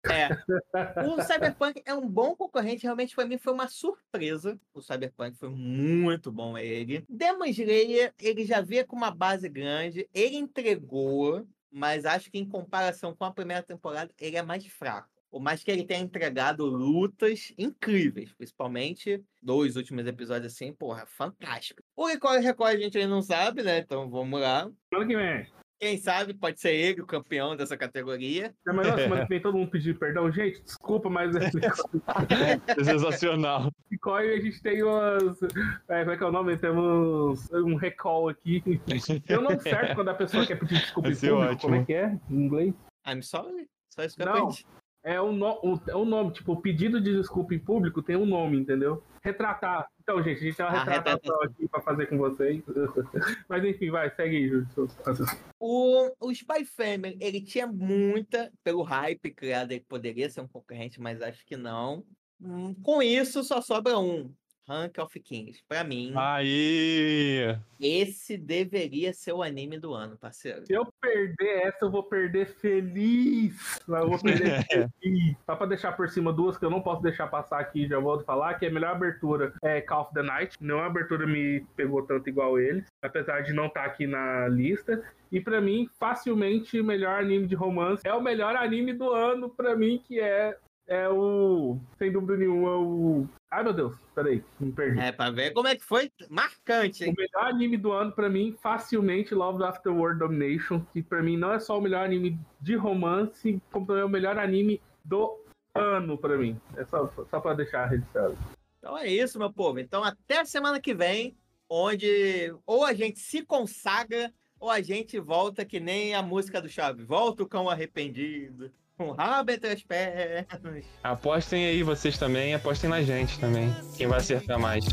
É. [LAUGHS] O Cyberpunk é um bom concorrente, realmente para mim foi uma surpresa. O Cyberpunk foi muito bom ele. Demon Slayer, ele já veio com uma base grande, ele entregou, mas acho que em comparação com a primeira temporada, ele é mais fraco. Por mais que ele tenha entregado lutas incríveis, principalmente dois últimos episódios assim, porra, fantástico. O Record Record a gente ainda não sabe, né? Então vamos lá. semana que vem. Quem sabe pode ser ele o campeão dessa categoria. É melhor semana que vem todo mundo pedir perdão. Gente, desculpa, mas é [LAUGHS] Sensacional. Nicole a gente tem umas. É, como é que é o nome? Temos um recall aqui. Tem o nome certo quando a pessoa quer pedir desculpa em público. ótimo. Como é que é? Em inglês? I'm sorry. Só isso que eu Não. aprendi. É o, no, o, é o nome, tipo, o pedido de desculpa em público tem um nome, entendeu? Retratar. Então, gente, a gente tem uma Ah, retratação aqui pra fazer com vocês. [LAUGHS] Mas enfim, vai, segue aí, Júlio. O, o Spy Family, ele tinha muita, pelo hype criado, ele poderia ser um concorrente, mas acho que não. Hum, Com isso, só sobra um. Rank of Kings. Pra mim. Aí. esse deveria ser o anime do ano, parceiro. Se eu perder essa, eu vou perder feliz. Eu vou perder [LAUGHS] feliz. Só pra deixar por cima duas que eu não posso deixar passar aqui, já vou falar, que a melhor abertura é Call of the Night. Não a abertura me pegou tanto igual eles, apesar de não estar aqui na lista. E pra mim, facilmente, o melhor anime de romance é o melhor anime do ano, pra mim, que é, é o. Sem dúvida nenhuma, o. Ai meu Deus, peraí, me perdi. É, pra ver como é que foi marcante, O hein? melhor anime do ano, pra mim, facilmente, Love After World Domination, que pra mim não é só o melhor anime de romance, como também é o melhor anime do ano pra mim. É só, só pra deixar registrado. Então é isso, meu povo. Então até a semana que vem, onde ou a gente se consagra, ou a gente volta que nem a música do Chave. Volta o cão arrependido, o rabo entre as pernas. Apostem aí vocês também, apostem na gente também. Quem vai acertar mais?